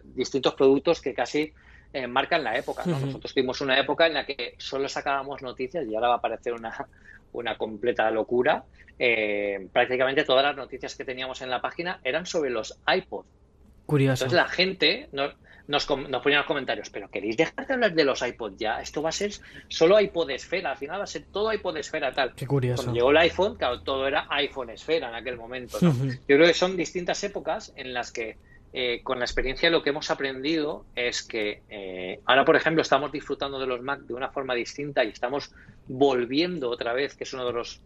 distintos productos que casi eh, marcan la época. Nosotros tuvimos una época en la que solo sacábamos noticias y ahora va a parecer una, una completa locura. Eh, prácticamente todas las noticias que teníamos en la página eran sobre los iPod. Curioso. Entonces la gente, no, nos, nos ponían los comentarios, pero ¿queréis dejar de hablar de los iPod ya? Esto va a ser solo iPod esfera, al final va a ser todo iPod esfera tal. Qué curioso. Cuando llegó el iPhone, claro, todo era iPhone esfera en aquel momento. [laughs] Yo creo que son distintas épocas en las que eh, con la experiencia lo que hemos aprendido es que eh, ahora, por ejemplo, estamos disfrutando de los Mac de una forma distinta y estamos volviendo otra vez, que es uno de los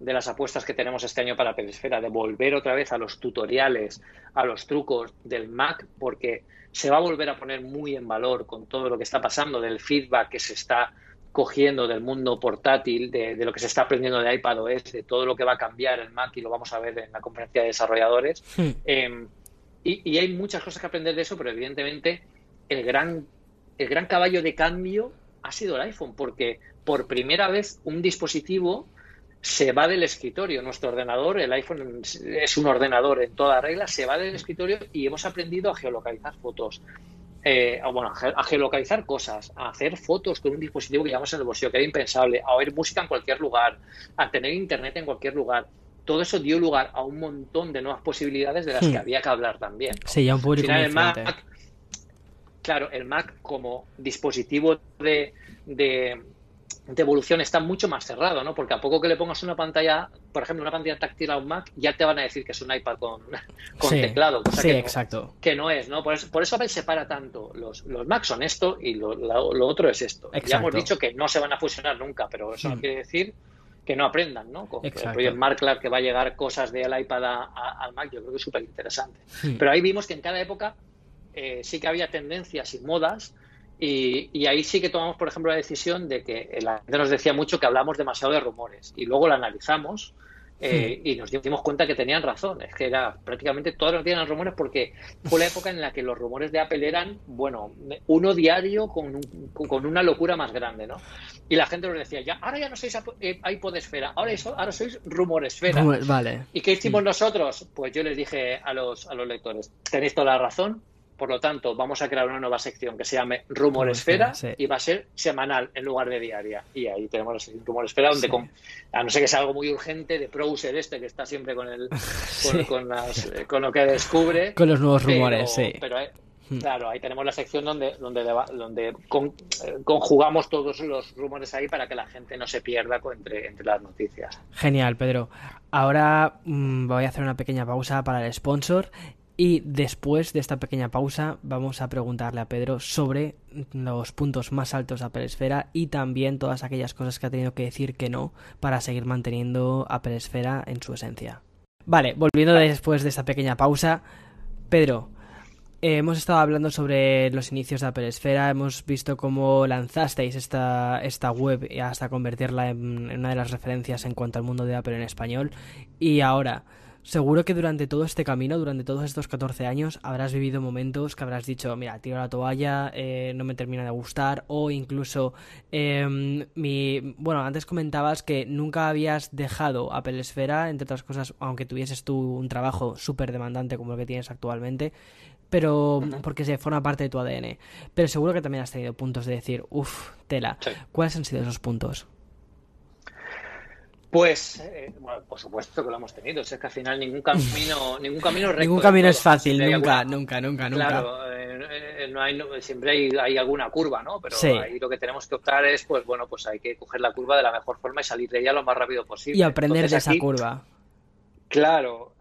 de las apuestas que tenemos este año para Perisfera, de volver otra vez a los tutoriales, a los trucos del Mac, porque se va a volver a poner muy en valor con todo lo que está pasando, del feedback que se está cogiendo del mundo portátil, de, lo que se está aprendiendo de iPadOS, de todo lo que va a cambiar el Mac y lo vamos a ver en la conferencia de desarrolladores. Hmm. Em, y, hay muchas cosas que aprender de eso, pero evidentemente el gran, el gran caballo de cambio ha sido el iPhone, porque por primera vez un dispositivo se va del escritorio. Nuestro ordenador, el iPhone es un ordenador en toda regla, se va del escritorio y hemos aprendido a geolocalizar fotos. Eh, bueno, a geolocalizar cosas, a hacer fotos con un dispositivo que llevamos en el bolsillo, que era impensable, a oír música en cualquier lugar, a tener internet en cualquier lugar. Todo eso dio lugar a un montón de nuevas posibilidades de las que hmm. había que hablar también. Sí, ya un público el Mac, Claro, el Mac como dispositivo de, de evolución está mucho más cerrado, ¿no? Porque a poco que le pongas una pantalla, por ejemplo, una pantalla táctil a un Mac, ya te van a decir que es un iPad con, [laughs] con teclado, cosa sí, que, exacto. No, que no es, ¿no? Por eso, por eso Apple separa tanto. Los, los Macs son esto y lo, lo, otro es esto. Ya hemos dicho que no se van a fusionar nunca, pero eso no hmm. quiere decir que no aprendan, ¿no? Con el proyecto Mark que va a llegar cosas del iPad al Mac, yo creo que es súper interesante. Pero ahí vimos que en cada época eh, sí que había tendencias y modas y, ahí sí que tomamos, por ejemplo, la decisión de que la gente nos decía mucho que hablamos demasiado de rumores y luego la analizamos eh, y nos dimos cuenta que tenían razón. Es que era prácticamente todos los días eran rumores porque fue la época en la que los rumores de Apple eran, bueno, uno diario con, con una locura más grande, ¿no? Y la gente nos decía, ya, ahora ya no sois eh, iPod esfera, ahora, eso, ahora sois rumor esfera. Vale. ¿Y qué hicimos nosotros? Pues yo les dije a los, a los lectores, tenéis toda la razón, por lo tanto, vamos a crear una nueva sección que se llame Rumor Esfera y va a ser semanal en lugar de diaria. Y ahí tenemos la sección Rumor Esfera, donde con, a no ser que sea algo muy urgente, de Browser este que está siempre con el [laughs] con, eh, con, lo que descubre. Con los nuevos rumores, sí. Pero hmm. Claro, ahí tenemos la sección donde, donde, donde eh, conjugamos todos los rumores ahí para que la gente no se pierda entre, entre las noticias. Genial, Pedro. Ahora mm, voy a hacer una pequeña pausa para el sponsor y después de esta pequeña pausa vamos a preguntarle a Pedro sobre los puntos más altos de Apple Esfera y también todas aquellas cosas que ha tenido que decir que no para seguir manteniendo Apple Esfera en su esencia. Vale, volviendo después de esta pequeña pausa, Pedro, hemos estado hablando sobre los inicios de Apple Esfera, hemos visto cómo lanzasteis esta, esta web hasta convertirla en una de las referencias en cuanto al mundo de Apple en español y ahora Seguro que durante todo este camino, durante todos estos 14 años, habrás vivido momentos que habrás dicho, mira, tiro la toalla, eh, no me termina de gustar, o incluso, em, mi... bueno, antes comentabas que nunca habías dejado Apple Esfera, entre otras cosas, aunque tuvieses tú un trabajo súper demandante como el que tienes actualmente, pero porque se forma parte de tu ADN. Pero seguro que también has tenido puntos de decir, uff, tela. ¿Cuáles han sido esos puntos? Pues, eh, bueno, por supuesto que lo hemos tenido. Es que al final ningún camino, [laughs] ningún camino recto Ningún camino es fácil, nunca, nunca, nunca, nunca. Claro, eh, no hay, siempre hay, alguna curva, ¿no? Pero ahí lo que tenemos que optar es, pues bueno, pues hay que coger la curva de la mejor forma y salir de ella lo más rápido posible. Y aprender de esa curva. Claro,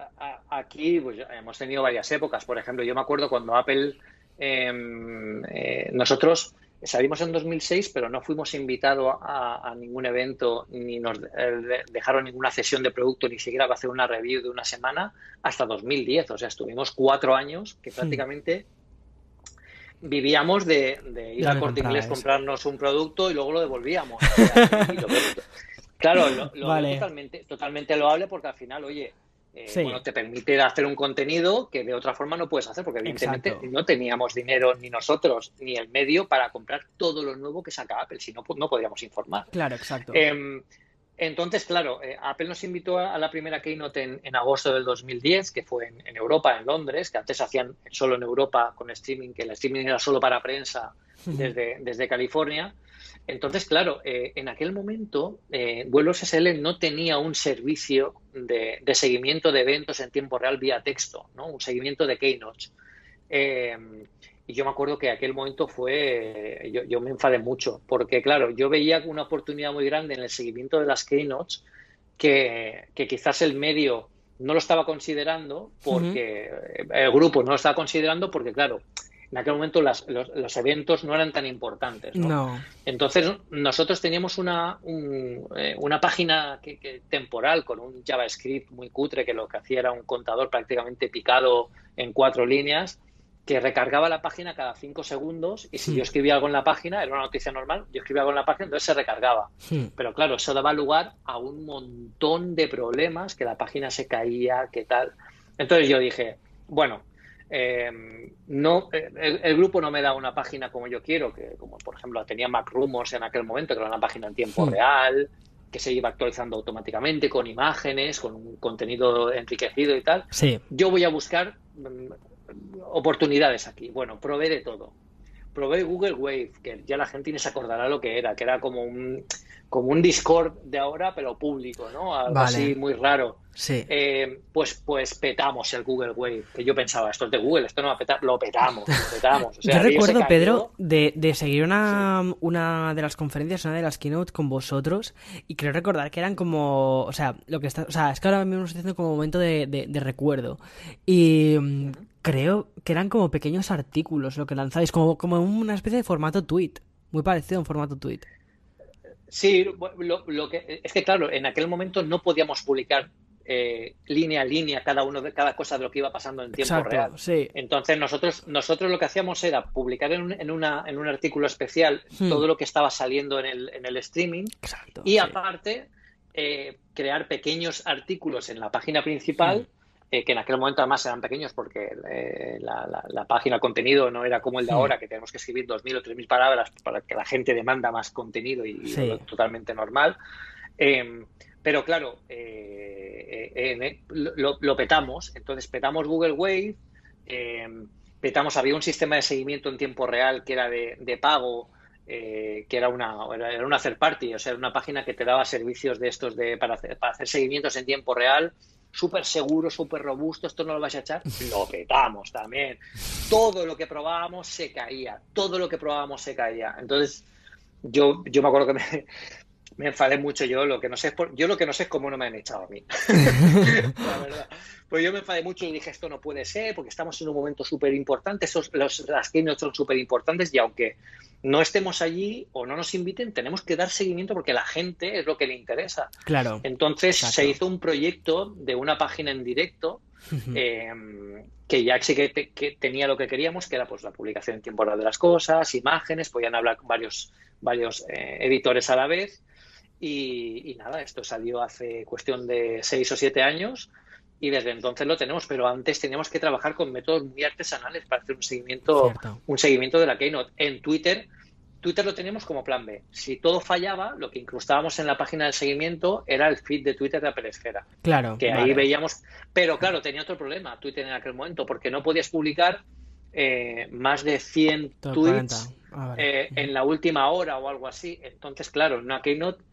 aquí pues, hemos tenido varias épocas. Por ejemplo, yo me acuerdo cuando Apple, em, eh, nosotros salimos en 2006, pero no fuimos invitados a, ningún evento, ni nos eh, dejaron ninguna sesión de producto, ni siquiera para hacer una review de una semana, hasta 2010. O sea, estuvimos cuatro años que prácticamente vivíamos de, ir a Corte Inglés, comprarnos un producto y luego lo devolvíamos. [laughs] claro, lo, totalmente, totalmente loable porque al final, oye, eh, bueno, te permite hacer un contenido que de otra forma no puedes hacer, porque evidentemente no teníamos dinero ni nosotros ni el medio para comprar todo lo nuevo que saca Apple, si no, no podríamos informar. Claro, exacto. Em, entonces, claro, eh, Apple nos invitó a, la primera keynote en, agosto del 2010, que fue en, Europa, en Londres, que antes hacían solo en Europa con streaming, que el streaming era solo para prensa desde, desde California. Entonces, claro, eh, en aquel momento, eh, Vuelos SL no tenía un servicio de, seguimiento de eventos en tiempo real vía texto, ¿no? Un seguimiento de keynotes. Eh, y yo me acuerdo que aquel momento fue, yo, me enfadé mucho, porque claro, yo veía una oportunidad muy grande en el seguimiento de las keynotes que, que quizás el medio no lo estaba considerando porque el grupo no lo estaba considerando porque claro en aquel momento los, eventos no eran tan importantes. ¿no? Entonces nosotros teníamos una, eh, una página que, temporal con un JavaScript muy cutre que lo que hacía era un contador prácticamente picado en cuatro líneas que recargaba la página cada cinco segundos y si hmm. yo escribía algo en la página, era una noticia normal, yo escribía algo en la página, entonces se recargaba. Hmm. Pero claro, eso daba lugar a un montón de problemas, que la página se caía, que tal. Entonces yo dije, bueno, eh, no, el, grupo no me da una página como yo quiero, que como por ejemplo tenía MacRumors en aquel momento, que era una página en tiempo hmm. real, que se iba actualizando automáticamente con imágenes, con un contenido enriquecido y tal. Yo voy a buscar mm, oportunidades aquí. Bueno, probé de todo. Probé Google Wave, que ya la gente ni se acordará lo que era, que era como un como un Discord de ahora, pero público, ¿no? Algo así muy raro. Sí. Eh, pues, pues petamos el Google Wave, que yo pensaba, esto es de Google, esto no va a petar, lo petamos, lo petamos. yo recuerdo, Pedro, de, seguir una, una de las conferencias, una de las keynote con vosotros, y creo recordar que eran como, o sea, lo que está, o sea, es que ahora mismo estoy haciendo como momento de, de, recuerdo. Y mm, creo que eran como pequeños artículos lo que lanzáis, como, como una especie de formato tweet, muy parecido a un formato tweet. Sí, lo, que, es que claro, en aquel momento no podíamos publicar eh, línea a línea cada uno de cada cosa de lo que iba pasando en tiempo real. Sí. Entonces nosotros nosotros lo que hacíamos era publicar en un, en una, en un artículo especial hmm. todo lo que estaba saliendo en el, en el streaming y aparte eh, crear pequeños artículos en la página principal. Hmm. Eh, que en aquel momento además eran pequeños porque eh, la, página contenido no era como el de hmm. ahora, que tenemos que escribir 2.000 o 3.000 palabras para que la gente demanda más contenido y, totalmente normal. Em, pero claro, eh, lo, petamos, entonces petamos Google Wave, petamos, había un sistema de seguimiento en tiempo real que era de, pago, que era una, era una third party, o sea, una página que te daba servicios de estos de, para, hacer, para hacer seguimientos en tiempo real súper seguro, súper robusto, esto no lo vais a echar, [laughs] lo petamos también. Todo lo que probábamos se caía, todo lo que probábamos se caía. Entonces, yo, yo me acuerdo que me, me enfadé mucho yo, lo que no sé es yo lo que no sé es cómo no me han echado a mí. [laughs] la verdad. Pues yo me enfadé mucho y dije, esto no puede ser, porque estamos en un momento súper importante, las keynotes son súper importantes y aunque no estemos allí o no nos inviten, tenemos que dar seguimiento porque la gente es lo que le interesa. Claro. Entonces se hizo un proyecto de una página en directo eh, que ya sí que, tenía lo que queríamos, que era pues la publicación en tiempo real de las cosas, imágenes, podían hablar varios, varios eh, editores a la vez. Y, y, nada, esto salió hace cuestión de seis o siete años y desde entonces lo tenemos, pero antes teníamos que trabajar con métodos muy artesanales para hacer un seguimiento, un seguimiento de la Keynote. En Twitter, Twitter lo teníamos como plan B. Si todo fallaba, lo que incrustábamos en la página de seguimiento era el feed de Twitter de Apple Esfera. Claro. Que ahí veíamos. Pero claro, tenía otro problema Twitter en aquel momento, porque no podías publicar eh, más de 100 tweets ah, eh, en la última hora o algo así. Entonces, claro, en una Keynote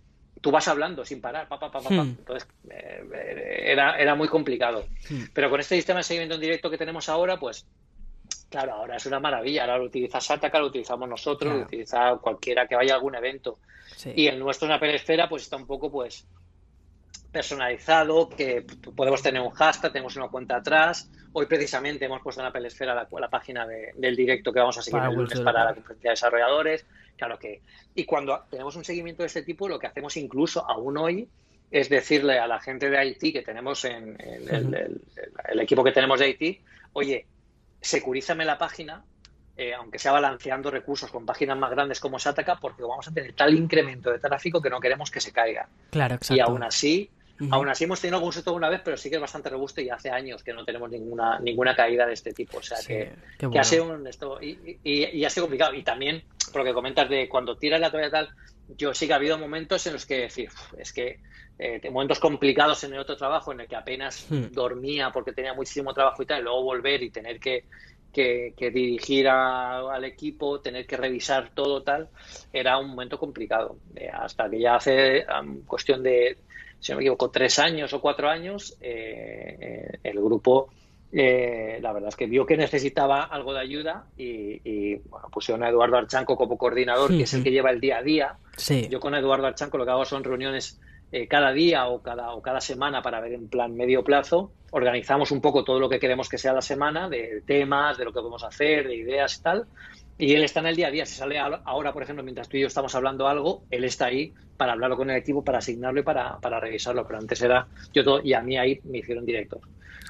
tú vas hablando sin parar, pa, pa, pa, hmm. entonces eh, era, era muy complicado. Hmm. Pero con este sistema de seguimiento en directo que tenemos ahora, pues claro, ahora es una maravilla. Ahora lo utiliza Sataka, lo utilizamos nosotros, lo utiliza cualquiera que vaya a algún evento. Y el nuestro en la peresfera, pues está un poco, pues, personalizado, que podemos tener un hashtag, tenemos una cuenta atrás. Hoy precisamente hemos puesto en Apple Esfera la, la página del directo que vamos a seguir para el lunes para la conferencia de desarrolladores. Claro que. Y cuando tenemos un seguimiento de este tipo, lo que hacemos incluso aún hoy es decirle a la gente de IT que tenemos en, el, equipo que tenemos de IT, oye, securízame la página, eh, aunque sea balanceando recursos con páginas más grandes como Sataka, porque vamos a tener tal incremento de tráfico que no queremos que se caiga. Claro, exacto. Y aún así, aún así hemos tenido algún susto una vez, pero sí que es bastante robusto y hace años que no tenemos ninguna ninguna caída de este tipo. O sea que, ha sido un, esto y, y, ha sido complicado. Y también, por lo que comentas de cuando tiras la toalla tal, yo sí que ha habido momentos en los que decir, es que eh, momentos complicados en el otro trabajo en el que apenas hmm. dormía porque tenía muchísimo trabajo y tal, y luego volver y tener que, dirigir al equipo, tener que revisar todo tal, era un momento complicado. Eh, hasta que ya hace cuestión de, si no me equivoco, tres años o cuatro años, eh, el grupo la verdad es que vio que necesitaba algo de ayuda y, bueno, pusieron a Eduardo Archanco como coordinador, que es el que lleva el día a día. Yo con Eduardo Archanco lo que hago son reuniones eh, cada día o cada, o cada semana para ver en plan medio plazo. Organizamos un poco todo lo que queremos que sea la semana, de temas, de lo que podemos hacer, de ideas y tal. Y él está en el día a día. Si sale ahora, por ejemplo, mientras tú y yo estamos hablando algo, él está ahí para hablarlo con el equipo, para asignarlo y para, para revisarlo. Pero antes era yo todo, y a mí ahí me hicieron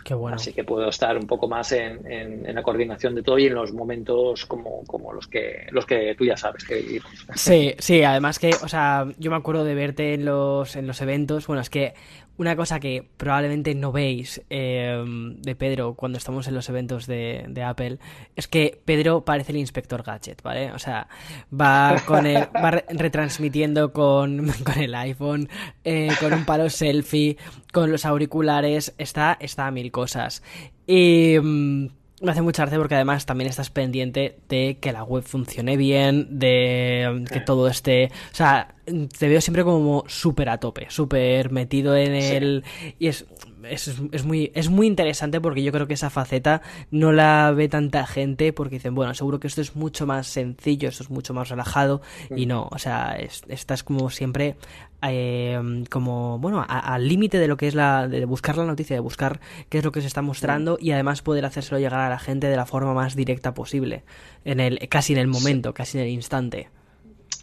directo. Así que puedo estar un poco más en, la coordinación de todo y en los momentos como, como los que los que tú ya sabes que Sí, sí, además que, o sea, yo me acuerdo de verte en los, en los eventos, bueno, es que una cosa que probablemente no veis eh, de Pedro cuando estamos en los eventos de, Apple es que Pedro parece el inspector gadget, ¿vale? O sea, va con el, va retransmitiendo con, [laughs] con, el iPhone, eh, con un palo selfie, con los auriculares, está, está a mil cosas. Y mm, me hace mucha gracia porque además también estás pendiente de que la web funcione bien, de que todo esté... O sea, te veo siempre como súper a tope, súper metido en el... Y es, es, muy, es muy interesante porque yo creo que esa faceta no la ve tanta gente porque dicen, bueno, seguro que esto es mucho más sencillo, esto es mucho más relajado y no, o sea, estás como siempre eh, como, bueno, al límite de lo que es la, de buscar la noticia, de buscar qué es lo que se está mostrando y además poder hacérselo llegar a la gente de la forma más directa posible, en el, casi en el momento, casi en el instante.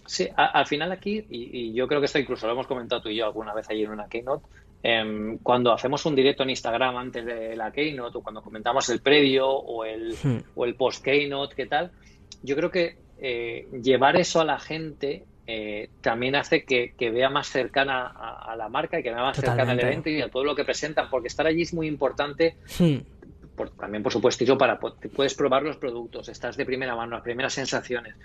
Sí, al final aquí, y, yo creo que esto incluso lo hemos comentado tú y yo alguna vez ayer en una keynote, em, cuando hacemos un directo en Instagram antes de la keynote o cuando comentamos el previo o el, hmm. o el post keynote, ¿qué tal? Yo creo que eh, llevar eso a la gente eh, también hace que, vea más cercana a, la marca y que vea más cercana al evento y a todo lo que presentan, porque estar allí es muy importante. Hmm. también, por supuesto, para puedes probar los productos, estás de primera mano, las primeras sensaciones,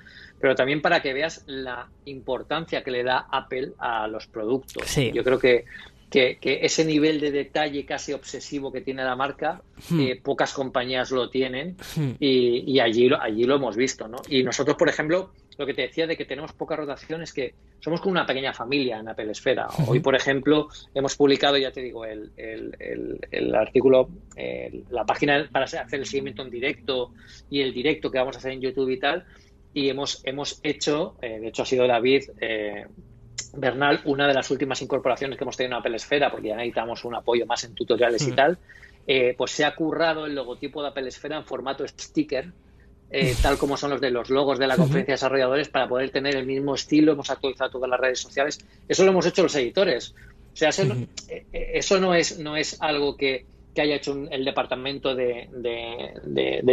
pero también para que veas la importancia que le da Apple a los productos. Yo creo que, que, ese nivel de detalle casi obsesivo que tiene la marca, hmm. eh, pocas compañías lo tienen hmm. y, y, allí, allí lo hemos visto. ¿no? Y nosotros, por ejemplo, lo que te decía de que tenemos poca rotación es que somos como una pequeña familia en Apple Esfera. Hoy, por ejemplo, hemos publicado, ya te digo, el, el, artículo, la página para hacer el seguimiento en directo y el directo que vamos a hacer en YouTube y tal. Y hemos, hemos hecho, eh, de hecho ha sido David eh, Bernal, una de las últimas incorporaciones que hemos tenido en Apple Esfera, porque ya necesitamos un apoyo más en tutoriales y tal. Eh, pues se ha currado el logotipo de Apple Esfera en formato sticker eh, tal como son los de los logos de la conferencia de desarrolladores, para poder tener el mismo estilo. Hemos actualizado todas las redes sociales. Eso lo hemos hecho los editores. O sea, eso, no, eh, eso no, es, no es algo que, haya hecho el departamento de,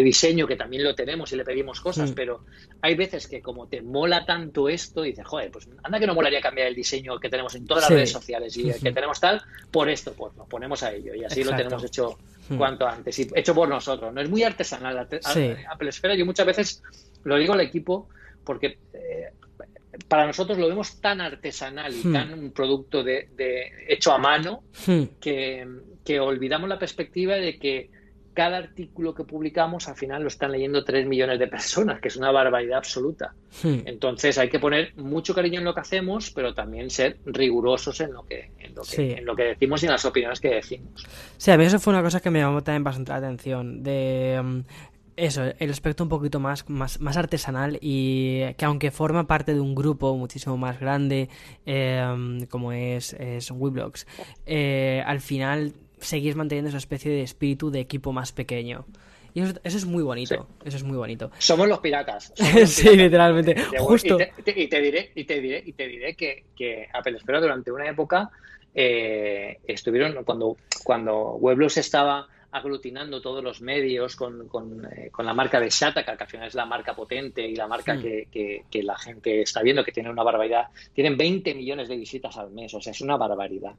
diseño, que también lo tenemos y le pedimos cosas, pero hay veces que como te mola tanto esto, dices, joder, pues anda que no molaría cambiar el diseño que tenemos en todas las redes sociales y que tenemos tal, por esto, pues nos ponemos a ello. Y así lo tenemos hecho Hmm. cuanto antes, y hecho por nosotros. No es muy artesanal. Apple Esfera, yo muchas veces lo digo al equipo porque eh, para nosotros lo vemos tan artesanal y hmm. tan un producto de, hecho a mano hmm. que, que olvidamos la perspectiva de que cada artículo que publicamos al final lo están leyendo 3 millones de personas, que es una barbaridad absoluta. Hmm. Entonces hay que poner mucho cariño en lo que hacemos, pero también ser rigurosos en lo que, en lo que, en lo que decimos y en las opiniones que decimos. Sí, a mí eso fue una cosa que me llamó también bastante la atención. De, mm, eso, el aspecto un poquito más, más, más artesanal y que aunque forma parte de un grupo muchísimo más grande em, como es, es Weblogs, eh, al final seguís manteniendo esa especie de espíritu de equipo más pequeño. Y eso, es muy bonito, eso es muy bonito. Somos los piratas. sí, literalmente. Justo. Y te, diré, y te diré, y te diré que, que Apple Esfera durante una época eh, estuvieron, cuando, cuando Weblogs estaba aglutinando todos los medios con, con, eh, con, la marca de Shataka, que al final es la marca potente y la marca hmm. que, que, la gente está viendo, que tiene una barbaridad. Tienen 20 millones de visitas al mes, o sea, es una barbaridad.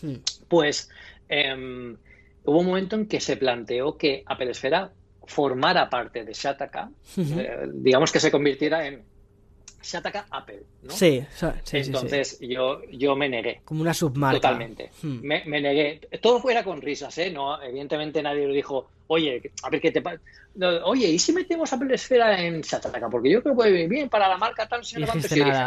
Hmm. Pues em, hubo un momento en que se planteó que Apple Esfera formara parte de Shataka, eh, digamos que se convirtiera en se ataca Apple, ¿no? Sí, sí Entonces Yo, yo me negué. Como una submarca. Totalmente. Hmm. Me, negué. Todo fuera con risas, ¿eh? No, evidentemente nadie lo dijo, oye, a ver qué te pasa. oye, ¿y si metemos Apple Esfera en Shataka? Porque yo creo que puede bien para la marca tal, si no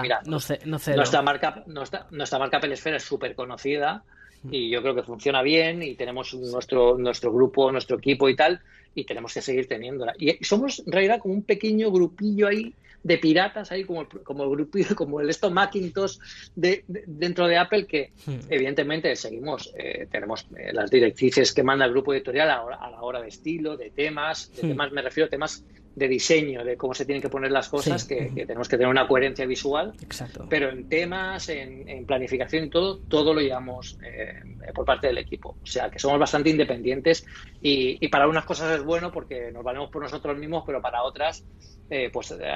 mira, no sé, no sé. Nuestra marca, nuestra, nuestra marca Apple Esfera es súper conocida hmm. y yo creo que funciona bien y tenemos nuestro, nuestro grupo, nuestro equipo y tal, y tenemos que seguir teniéndola. Y somos en realidad como un pequeño grupillo ahí de piratas ahí como el, como el grupo, [laughs] como el esto Macintosh de, dentro de Apple que hmm. evidentemente seguimos, eh, tenemos eh, las directrices que manda el grupo editorial a, a, la hora de estilo, de temas, de hmm. temas me refiero a temas de diseño, de cómo se tienen que poner las cosas, que, tenemos que tener una coherencia visual. Exacto. Pero en temas, en, planificación y todo, todo lo llevamos eh, por parte del equipo. O sea, que somos bastante independientes y, y, para unas cosas es bueno porque nos valemos por nosotros mismos, pero para otras eh, pues eh,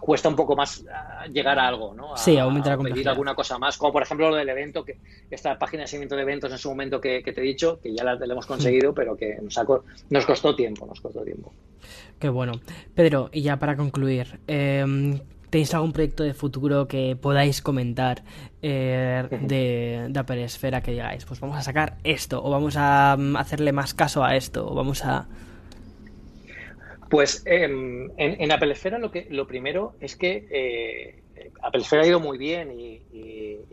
cuesta un poco más llegar a algo, ¿no? sí, aumenta la pedir alguna cosa más, como por ejemplo lo del evento, que esta página de seguimiento de eventos en su momento que, te he dicho, que ya la, hemos conseguido, pero que nos, nos costó tiempo, nos costó tiempo. Qué bueno. Pedro, y ya para concluir, eh, ¿tenéis algún proyecto de futuro que podáis comentar eh, de, de Esfera que digáis, pues vamos a sacar esto, o vamos a mm, hacerle más caso a esto, o vamos a... Pues em, en, en Esfera lo, que, lo primero es que eh, Apple Esfera ha ido muy bien y,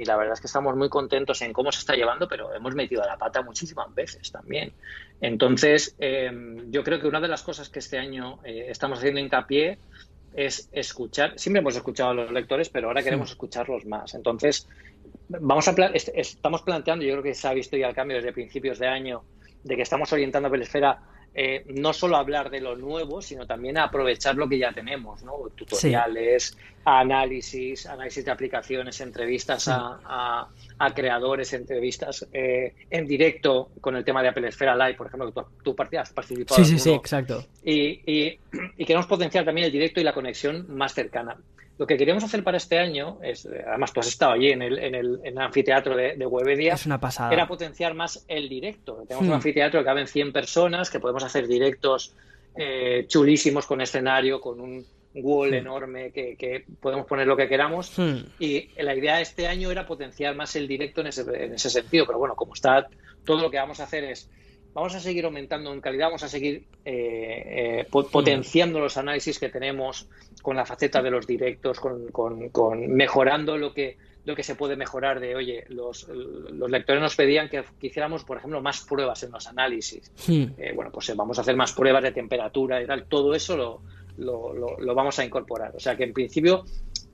la verdad es que estamos muy contentos en cómo se está llevando, pero hemos metido a la pata muchísimas veces también. Entonces, em, yo creo que una de las cosas que este año eh, estamos haciendo hincapié es escuchar, siempre hemos escuchado a los lectores, pero ahora queremos escucharlos más. Entonces, vamos a estamos planteando, yo creo que se ha visto ya el cambio desde principios de año, de que estamos orientando a Apple Esfera eh, no solo hablar de lo nuevo, sino también aprovechar lo que ya tenemos, ¿no? Tutoriales, análisis, análisis de aplicaciones, entrevistas a, creadores, entrevistas eh, en directo con el tema de Apple Esfera Live, por ejemplo, que tú, tú has participado. Sí, sí, sí, exacto. Y, y, y queremos potenciar también el directo y la conexión más cercana. Lo que queríamos hacer para este año, es, además tú has estado allí en el, en el, anfiteatro de, de Webedia, es una pasada. era potenciar más el directo. Tenemos un hmm. anfiteatro que caben 100 personas, que podemos hacer directos eh, chulísimos con escenario, con un wall hmm. enorme que, podemos poner lo que queramos. Hmm. Y la idea de este año era potenciar más el directo en ese, en ese sentido. Pero bueno, como está, todo lo que vamos a hacer es vamos a seguir aumentando en calidad, vamos a seguir eh, eh, potenciando los análisis que tenemos con la faceta de los directos, con, mejorando lo que lo que se puede mejorar de, oye, los, los lectores nos pedían que, hiciéramos, por ejemplo, más pruebas en los análisis. Eh, bueno, pues vamos a hacer más pruebas de temperatura y tal. Todo eso lo, lo, lo, vamos a incorporar. O sea que en principio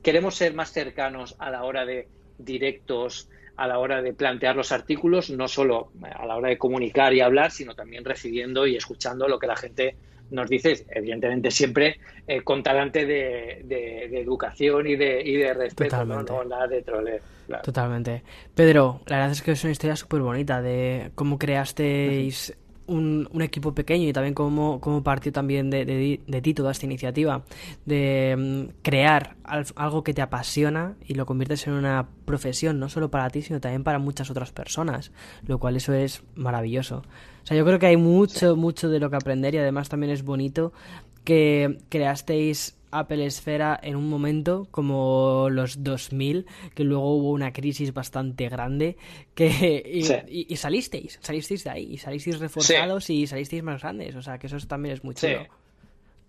queremos ser más cercanos a la hora de directos, a la hora de plantear los artículos, no solo a la hora de comunicar y hablar, sino también recibiendo y escuchando lo que la gente nos dice, evidentemente siempre eh, con talante de, educación y de, y de respeto, ¿no? nada de trole. Totalmente. Pedro, la verdad es que es una historia súper bonita de cómo creasteis un, un, equipo pequeño y también cómo, cómo partió también de, de, ti toda esta iniciativa de mm, crear algo que te apasiona y lo conviertes en una profesión, no solo para ti, sino también para muchas otras personas, lo cual eso es maravilloso. O sea, yo creo que hay mucho, mucho de lo que aprender y además también es bonito que creasteis Apple Esfera en un momento como los 2000, que luego hubo una crisis bastante grande, que y, salisteis, salisteis de ahí, y salisteis reforzados y salisteis más grandes, o sea que eso también es muy chulo.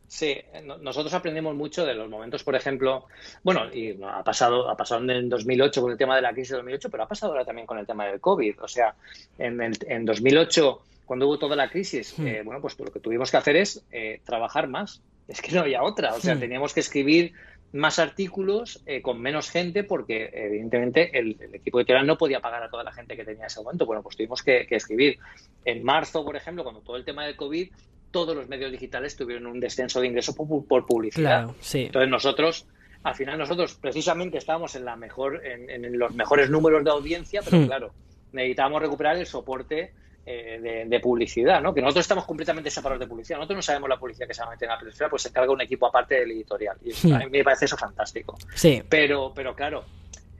Sí. nosotros aprendemos mucho de los momentos, por ejemplo, bueno, y ha pasado, ha pasado en 2008 con el tema de la crisis de 2008, pero ha pasado ahora también con el tema del COVID. O sea, en, en 2008 cuando hubo toda la crisis, hmm. eh, bueno, pues lo que tuvimos que hacer es eh, trabajar más. Es que no había otra. O sea, hmm. teníamos que escribir más artículos eh, con menos gente porque evidentemente el, equipo editorial no podía pagar a toda la gente que tenía ese momento. Bueno, pues tuvimos que, escribir. En marzo, por ejemplo, cuando todo el tema del COVID, todos los medios digitales tuvieron un descenso de ingresos por, publicidad. Entonces nosotros, al final nosotros precisamente estábamos en la mejor, en, los mejores números de audiencia, pero hmm. claro, necesitábamos recuperar el soporte eh, de, publicidad, ¿no? Que nosotros estamos completamente separados de publicidad. Nosotros no sabemos la publicidad que se va a meter en la película, pues se encarga un equipo aparte del editorial. Y a mí me parece eso fantástico. Sí. Pero, pero claro,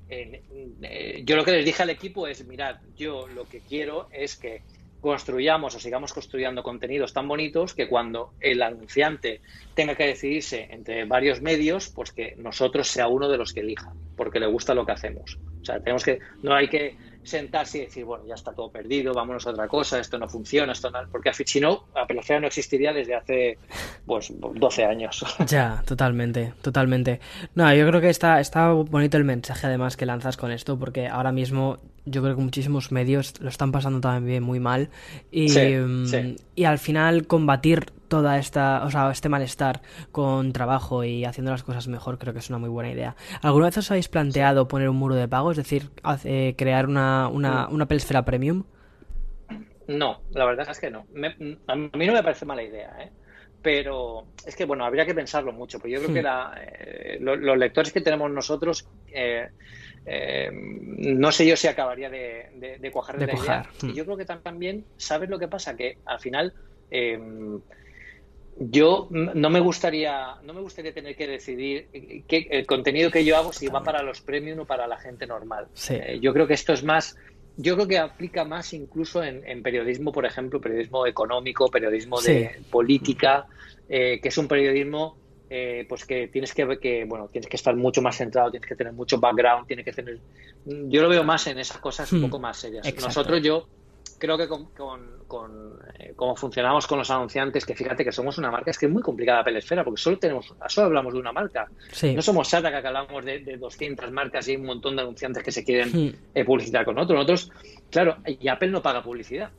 eh, yo lo que les dije al equipo es, mirad, yo lo que quiero es que construyamos o sigamos construyendo contenidos tan bonitos que cuando el anunciante tenga que decidirse entre varios medios, pues que nosotros sea uno de los que elija, porque le gusta lo que hacemos. O sea, tenemos que, no hay que sentarse y decir, bueno, ya está todo perdido, vámonos a otra cosa, esto no funciona, esto no... Porque si no, la pelofea no existiría desde hace, pues, 12 años. [laughs] Ya, totalmente, totalmente. No, yo creo que está, está bonito el mensaje además que lanzas con esto, porque ahora mismo yo creo que muchísimos medios lo están pasando también muy mal y, mm, y al final combatir toda esta, o sea, este malestar con trabajo y haciendo las cosas mejor creo que es una muy buena idea. ¿Alguna vez os habéis planteado poner un muro de pago, es decir, eh, crear una, una, una pelesfera premium? No, la verdad es que no. a mí no me parece mala idea, ¿eh? Pero es que, bueno, habría que pensarlo mucho, pero yo creo que hmm. la, eh, los lectores que tenemos nosotros, eh, no sé yo si acabaría de, de, cuajar de, la idea. Y hmm. yo creo que también, ¿sabes lo que pasa? Que al final yo no me gustaría no me gustaría tener que decidir qué, el contenido que yo hago si va para los premium o para la gente normal. Eh, yo creo que esto es más yo creo que aplica más incluso en, periodismo, por ejemplo, periodismo económico, periodismo de política, eh, que es un periodismo eh, pues que tienes que, que bueno tienes que estar mucho más centrado, tienes que tener mucho background, tienes que tener yo lo veo más en esas cosas un hmm. poco más serias. Nosotros yo creo que con, con, eh, cómo funcionamos con los anunciantes, que fíjate que somos una marca, es que es muy complicada Pelesfera, porque solo tenemos, solo hablamos de una marca. No somos Sataka que hablamos de, de, 200 marcas y hay un montón de anunciantes que se quieren hmm. eh, publicitar con otros. Nosotros, claro, y Apple no paga publicidad.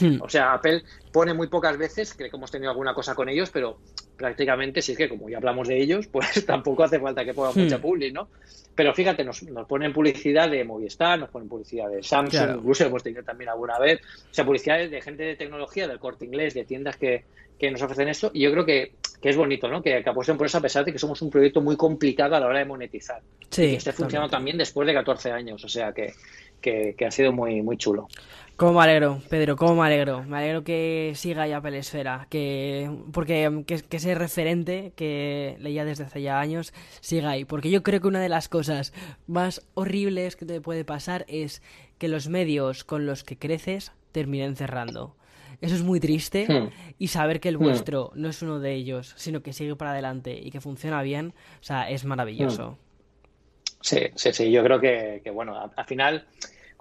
Hmm. [laughs] o sea, Apple pone muy pocas veces, creo que hemos tenido alguna cosa con ellos, pero prácticamente, si es que como ya hablamos de ellos, [laughs] pues tampoco hace falta que pongan mucha publi, ¿no? Pero fíjate, nos, ponen publicidad de Movistar, nos ponen publicidad de Samsung, incluso hemos tenido también alguna vez, o sea, publicidad de gente de tecnología, del corte inglés, de tiendas que, nos ofrecen esto, y yo creo que, es bonito, ¿no? Que, que, apuesten por eso a pesar de que somos un proyecto muy complicado a la hora de monetizar. Sí, y que esté funcionando también después de 14 años, o sea que, que, que ha sido muy, muy chulo. Cómo me alegro, Pedro, cómo me alegro. Me alegro que siga ya Pelesfera, que porque que, ese referente que leía desde hace ya años siga ahí. Porque yo creo que una de las cosas más horribles que te puede pasar es que los medios con los que creces terminen cerrando. Eso es muy triste hmm. y saber que el hmm. vuestro no es uno de ellos, sino que sigue para adelante y que funciona bien, o sea, es maravilloso. Sí, sí, sí, yo creo que, bueno, al final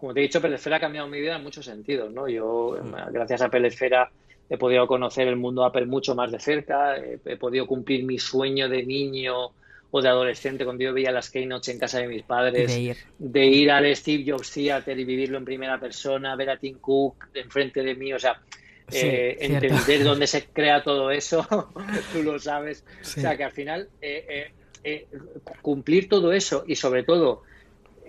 como te he dicho, Pelesfera ha cambiado mi vida en muchos sentidos, ¿no? Yo, mm. gracias a Pelesfera, he podido conocer el mundo Apple mucho más de cerca, he, podido cumplir mi sueño de niño o de adolescente cuando yo veía las keynotes en casa de mis padres, de ir, al Steve Jobs Theater y vivirlo en primera persona, ver a Tim Cook enfrente de mí, o sea, eh, entender dónde se crea todo eso, [laughs] tú lo sabes. O sea, que al final eh, eh, cumplir todo eso y sobre todo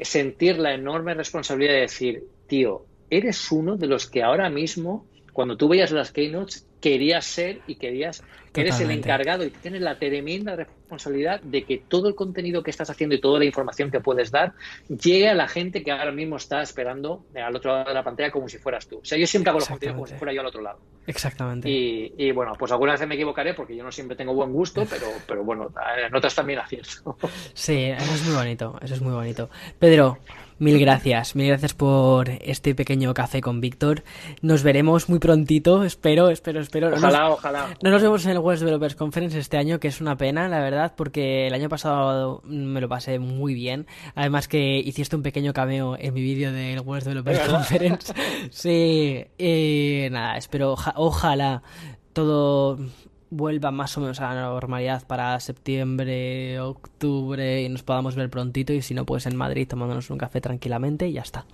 sentir la enorme responsabilidad de decir, tío, eres uno de los que ahora mismo, cuando tú veías las keynotes, querías ser y querías que eres el encargado y tienes la tremenda responsabilidad de que todo el contenido que estás haciendo y toda la información que puedes dar llegue a la gente que ahora mismo está esperando al otro lado de la pantalla como si fueras tú. O sea, yo siempre hago los contenidos como si fuera yo al otro lado. Exactamente. Y, bueno, pues alguna vez me equivocaré porque yo no siempre tengo buen gusto, [laughs] pero, pero bueno, en otras también acierto. Sí, eso es muy bonito, eso es muy bonito. Pedro, Mil gracias, mil gracias por este pequeño café con Víctor. Nos veremos muy prontito, espero, espero, espero. Ojalá, ojalá. No nos vemos en el West Developers Conference este año, que es una pena, la verdad, porque el año pasado me lo pasé muy bien. Además que hiciste un pequeño cameo en mi vídeo del West Developers Conference. sí, y nada, espero, ojalá todo vuelva más o menos a la normalidad para septiembre, octubre y nos podamos ver prontito y si no pues en Madrid tomándonos un café tranquilamente y ya está.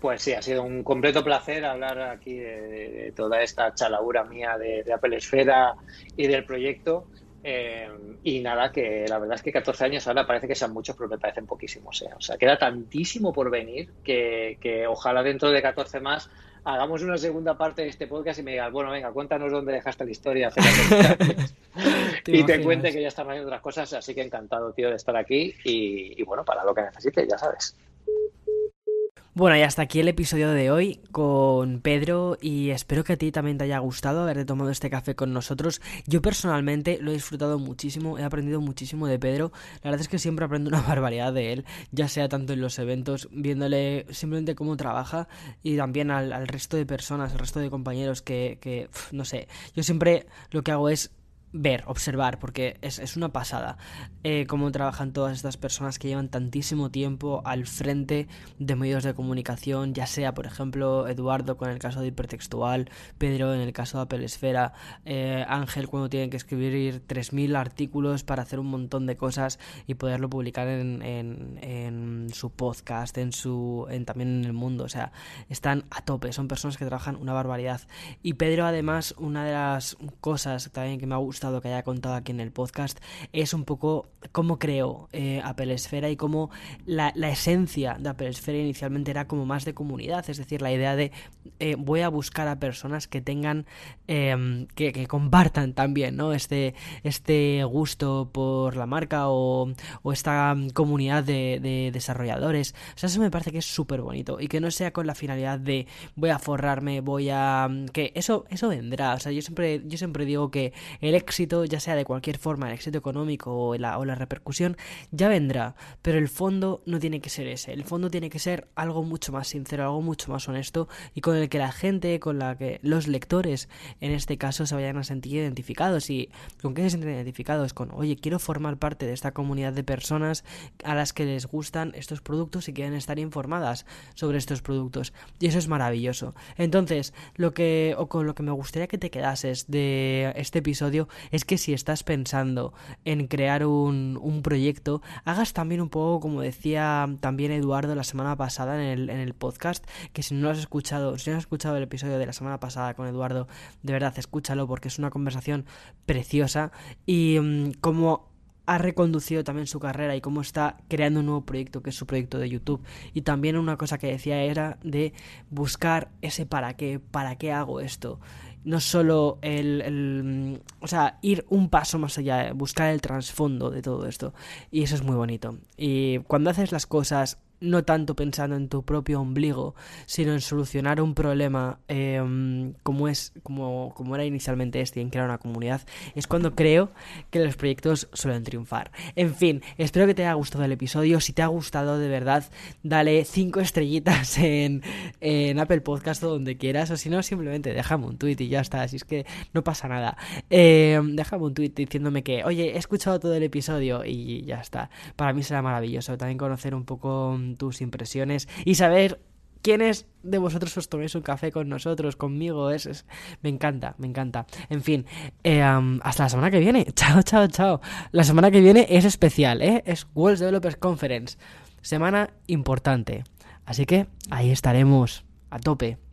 Pues sí, ha sido un completo placer hablar aquí de, toda esta chalaura mía de, de, Apple Esfera y del proyecto. Eh, y nada, que la verdad es que 14 años ahora parece que sean muchos, pero me parecen poquísimos. ¿eh? O sea, queda tantísimo por venir que, que ojalá dentro de 14 más hagamos una segunda parte de este podcast y me digas, bueno, venga, cuéntanos dónde dejaste la historia. [laughs] y te cuente que ya están haciendo otras cosas, así que encantado, tío, de estar aquí y, y bueno, para lo que necesites, ya sabes. Bueno, y hasta aquí el episodio de hoy con Pedro y espero que a ti también te haya gustado haberte tomado este café con nosotros. Yo personalmente lo he disfrutado muchísimo, he aprendido muchísimo de Pedro. La verdad es que siempre aprendo una [laughs] barbaridad de él, ya sea tanto en los eventos, viéndole simplemente cómo trabaja y también al, resto de personas, al resto de compañeros que, que no sé, yo siempre lo que hago es ver, observar, porque es, es una pasada eh, cómo trabajan todas estas personas que llevan tantísimo tiempo al frente de medios de comunicación, ya sea, por ejemplo, Eduardo con el caso de Hipertextual, Pedro en el caso de Apple Esfera, eh, Ángel cuando tienen que escribir 3.000 artículos para hacer un montón de cosas y poderlo publicar en, en, en su podcast, en su en, también en el mundo, o sea, están a tope, son personas que trabajan una barbaridad. Y Pedro, además, una de las cosas también que me ha gustado que haya contado aquí en el podcast es un poco cómo creó eh, Apple Esfera y cómo la, esencia de Apple Esfera inicialmente era como más de comunidad, es decir, la idea de eh, voy a buscar a personas que tengan, em, que, compartan también, ¿no? Este, este gusto por la marca o, esta comunidad de, desarrolladores. O sea, eso me parece que es súper bonito y que no sea con la finalidad de voy a forrarme, voy a... que eso, eso vendrá. O sea, yo siempre, yo siempre digo que el éxito, ya sea de cualquier forma, el éxito económico o la, o la repercusión, ya vendrá, pero el fondo no tiene que ser ese, el fondo tiene que ser algo mucho más sincero, algo mucho más honesto y con el que la gente, con la que los lectores, en este caso, se vayan a sentir identificados. Y con qué se sienten identificados, con, oye, quiero formar parte de esta comunidad de personas a las que les gustan estos productos y quieren estar informadas sobre estos productos y eso es maravilloso. Entonces, lo que, o con lo que me gustaría que te quedases de este episodio es que si estás pensando en crear un, un proyecto, hagas también un poco como decía también Eduardo la semana pasada en el, en el podcast, que si no lo has escuchado, si no has escuchado el episodio de la semana pasada con Eduardo, de verdad escúchalo porque es una conversación preciosa y mm, como ha reconducido también su carrera y cómo está creando un nuevo proyecto que es su proyecto de YouTube. Y también una cosa que decía era de buscar ese para qué, para qué hago esto no solo el, o sea, ir un paso más allá, buscar el trasfondo de todo esto. Y eso es muy bonito. Y cuando haces las cosas no tanto pensando en tu propio ombligo, sino en solucionar un problema em, como es, como, como era inicialmente este, en crear una comunidad, es cuando creo que los proyectos suelen triunfar. En fin, espero que te haya gustado el episodio. Si te ha gustado de verdad, dale 5 estrellitas en, en, Apple Podcast o donde quieras, o si no, simplemente déjame un tweet y ya está. Así es que no pasa nada. Em, déjame un tweet diciéndome que, oye, he escuchado todo el episodio y ya está. Para mí será maravilloso también conocer un poco tus impresiones y saber quiénes de vosotros os toméis un café con nosotros, conmigo. Es, me encanta, me encanta. En fin, eh, hasta la semana que viene. [laughs] Chao, chao, chao. La semana que viene es especial, ¿eh? Es World Developers Conference. Semana importante. Así que ahí estaremos a tope.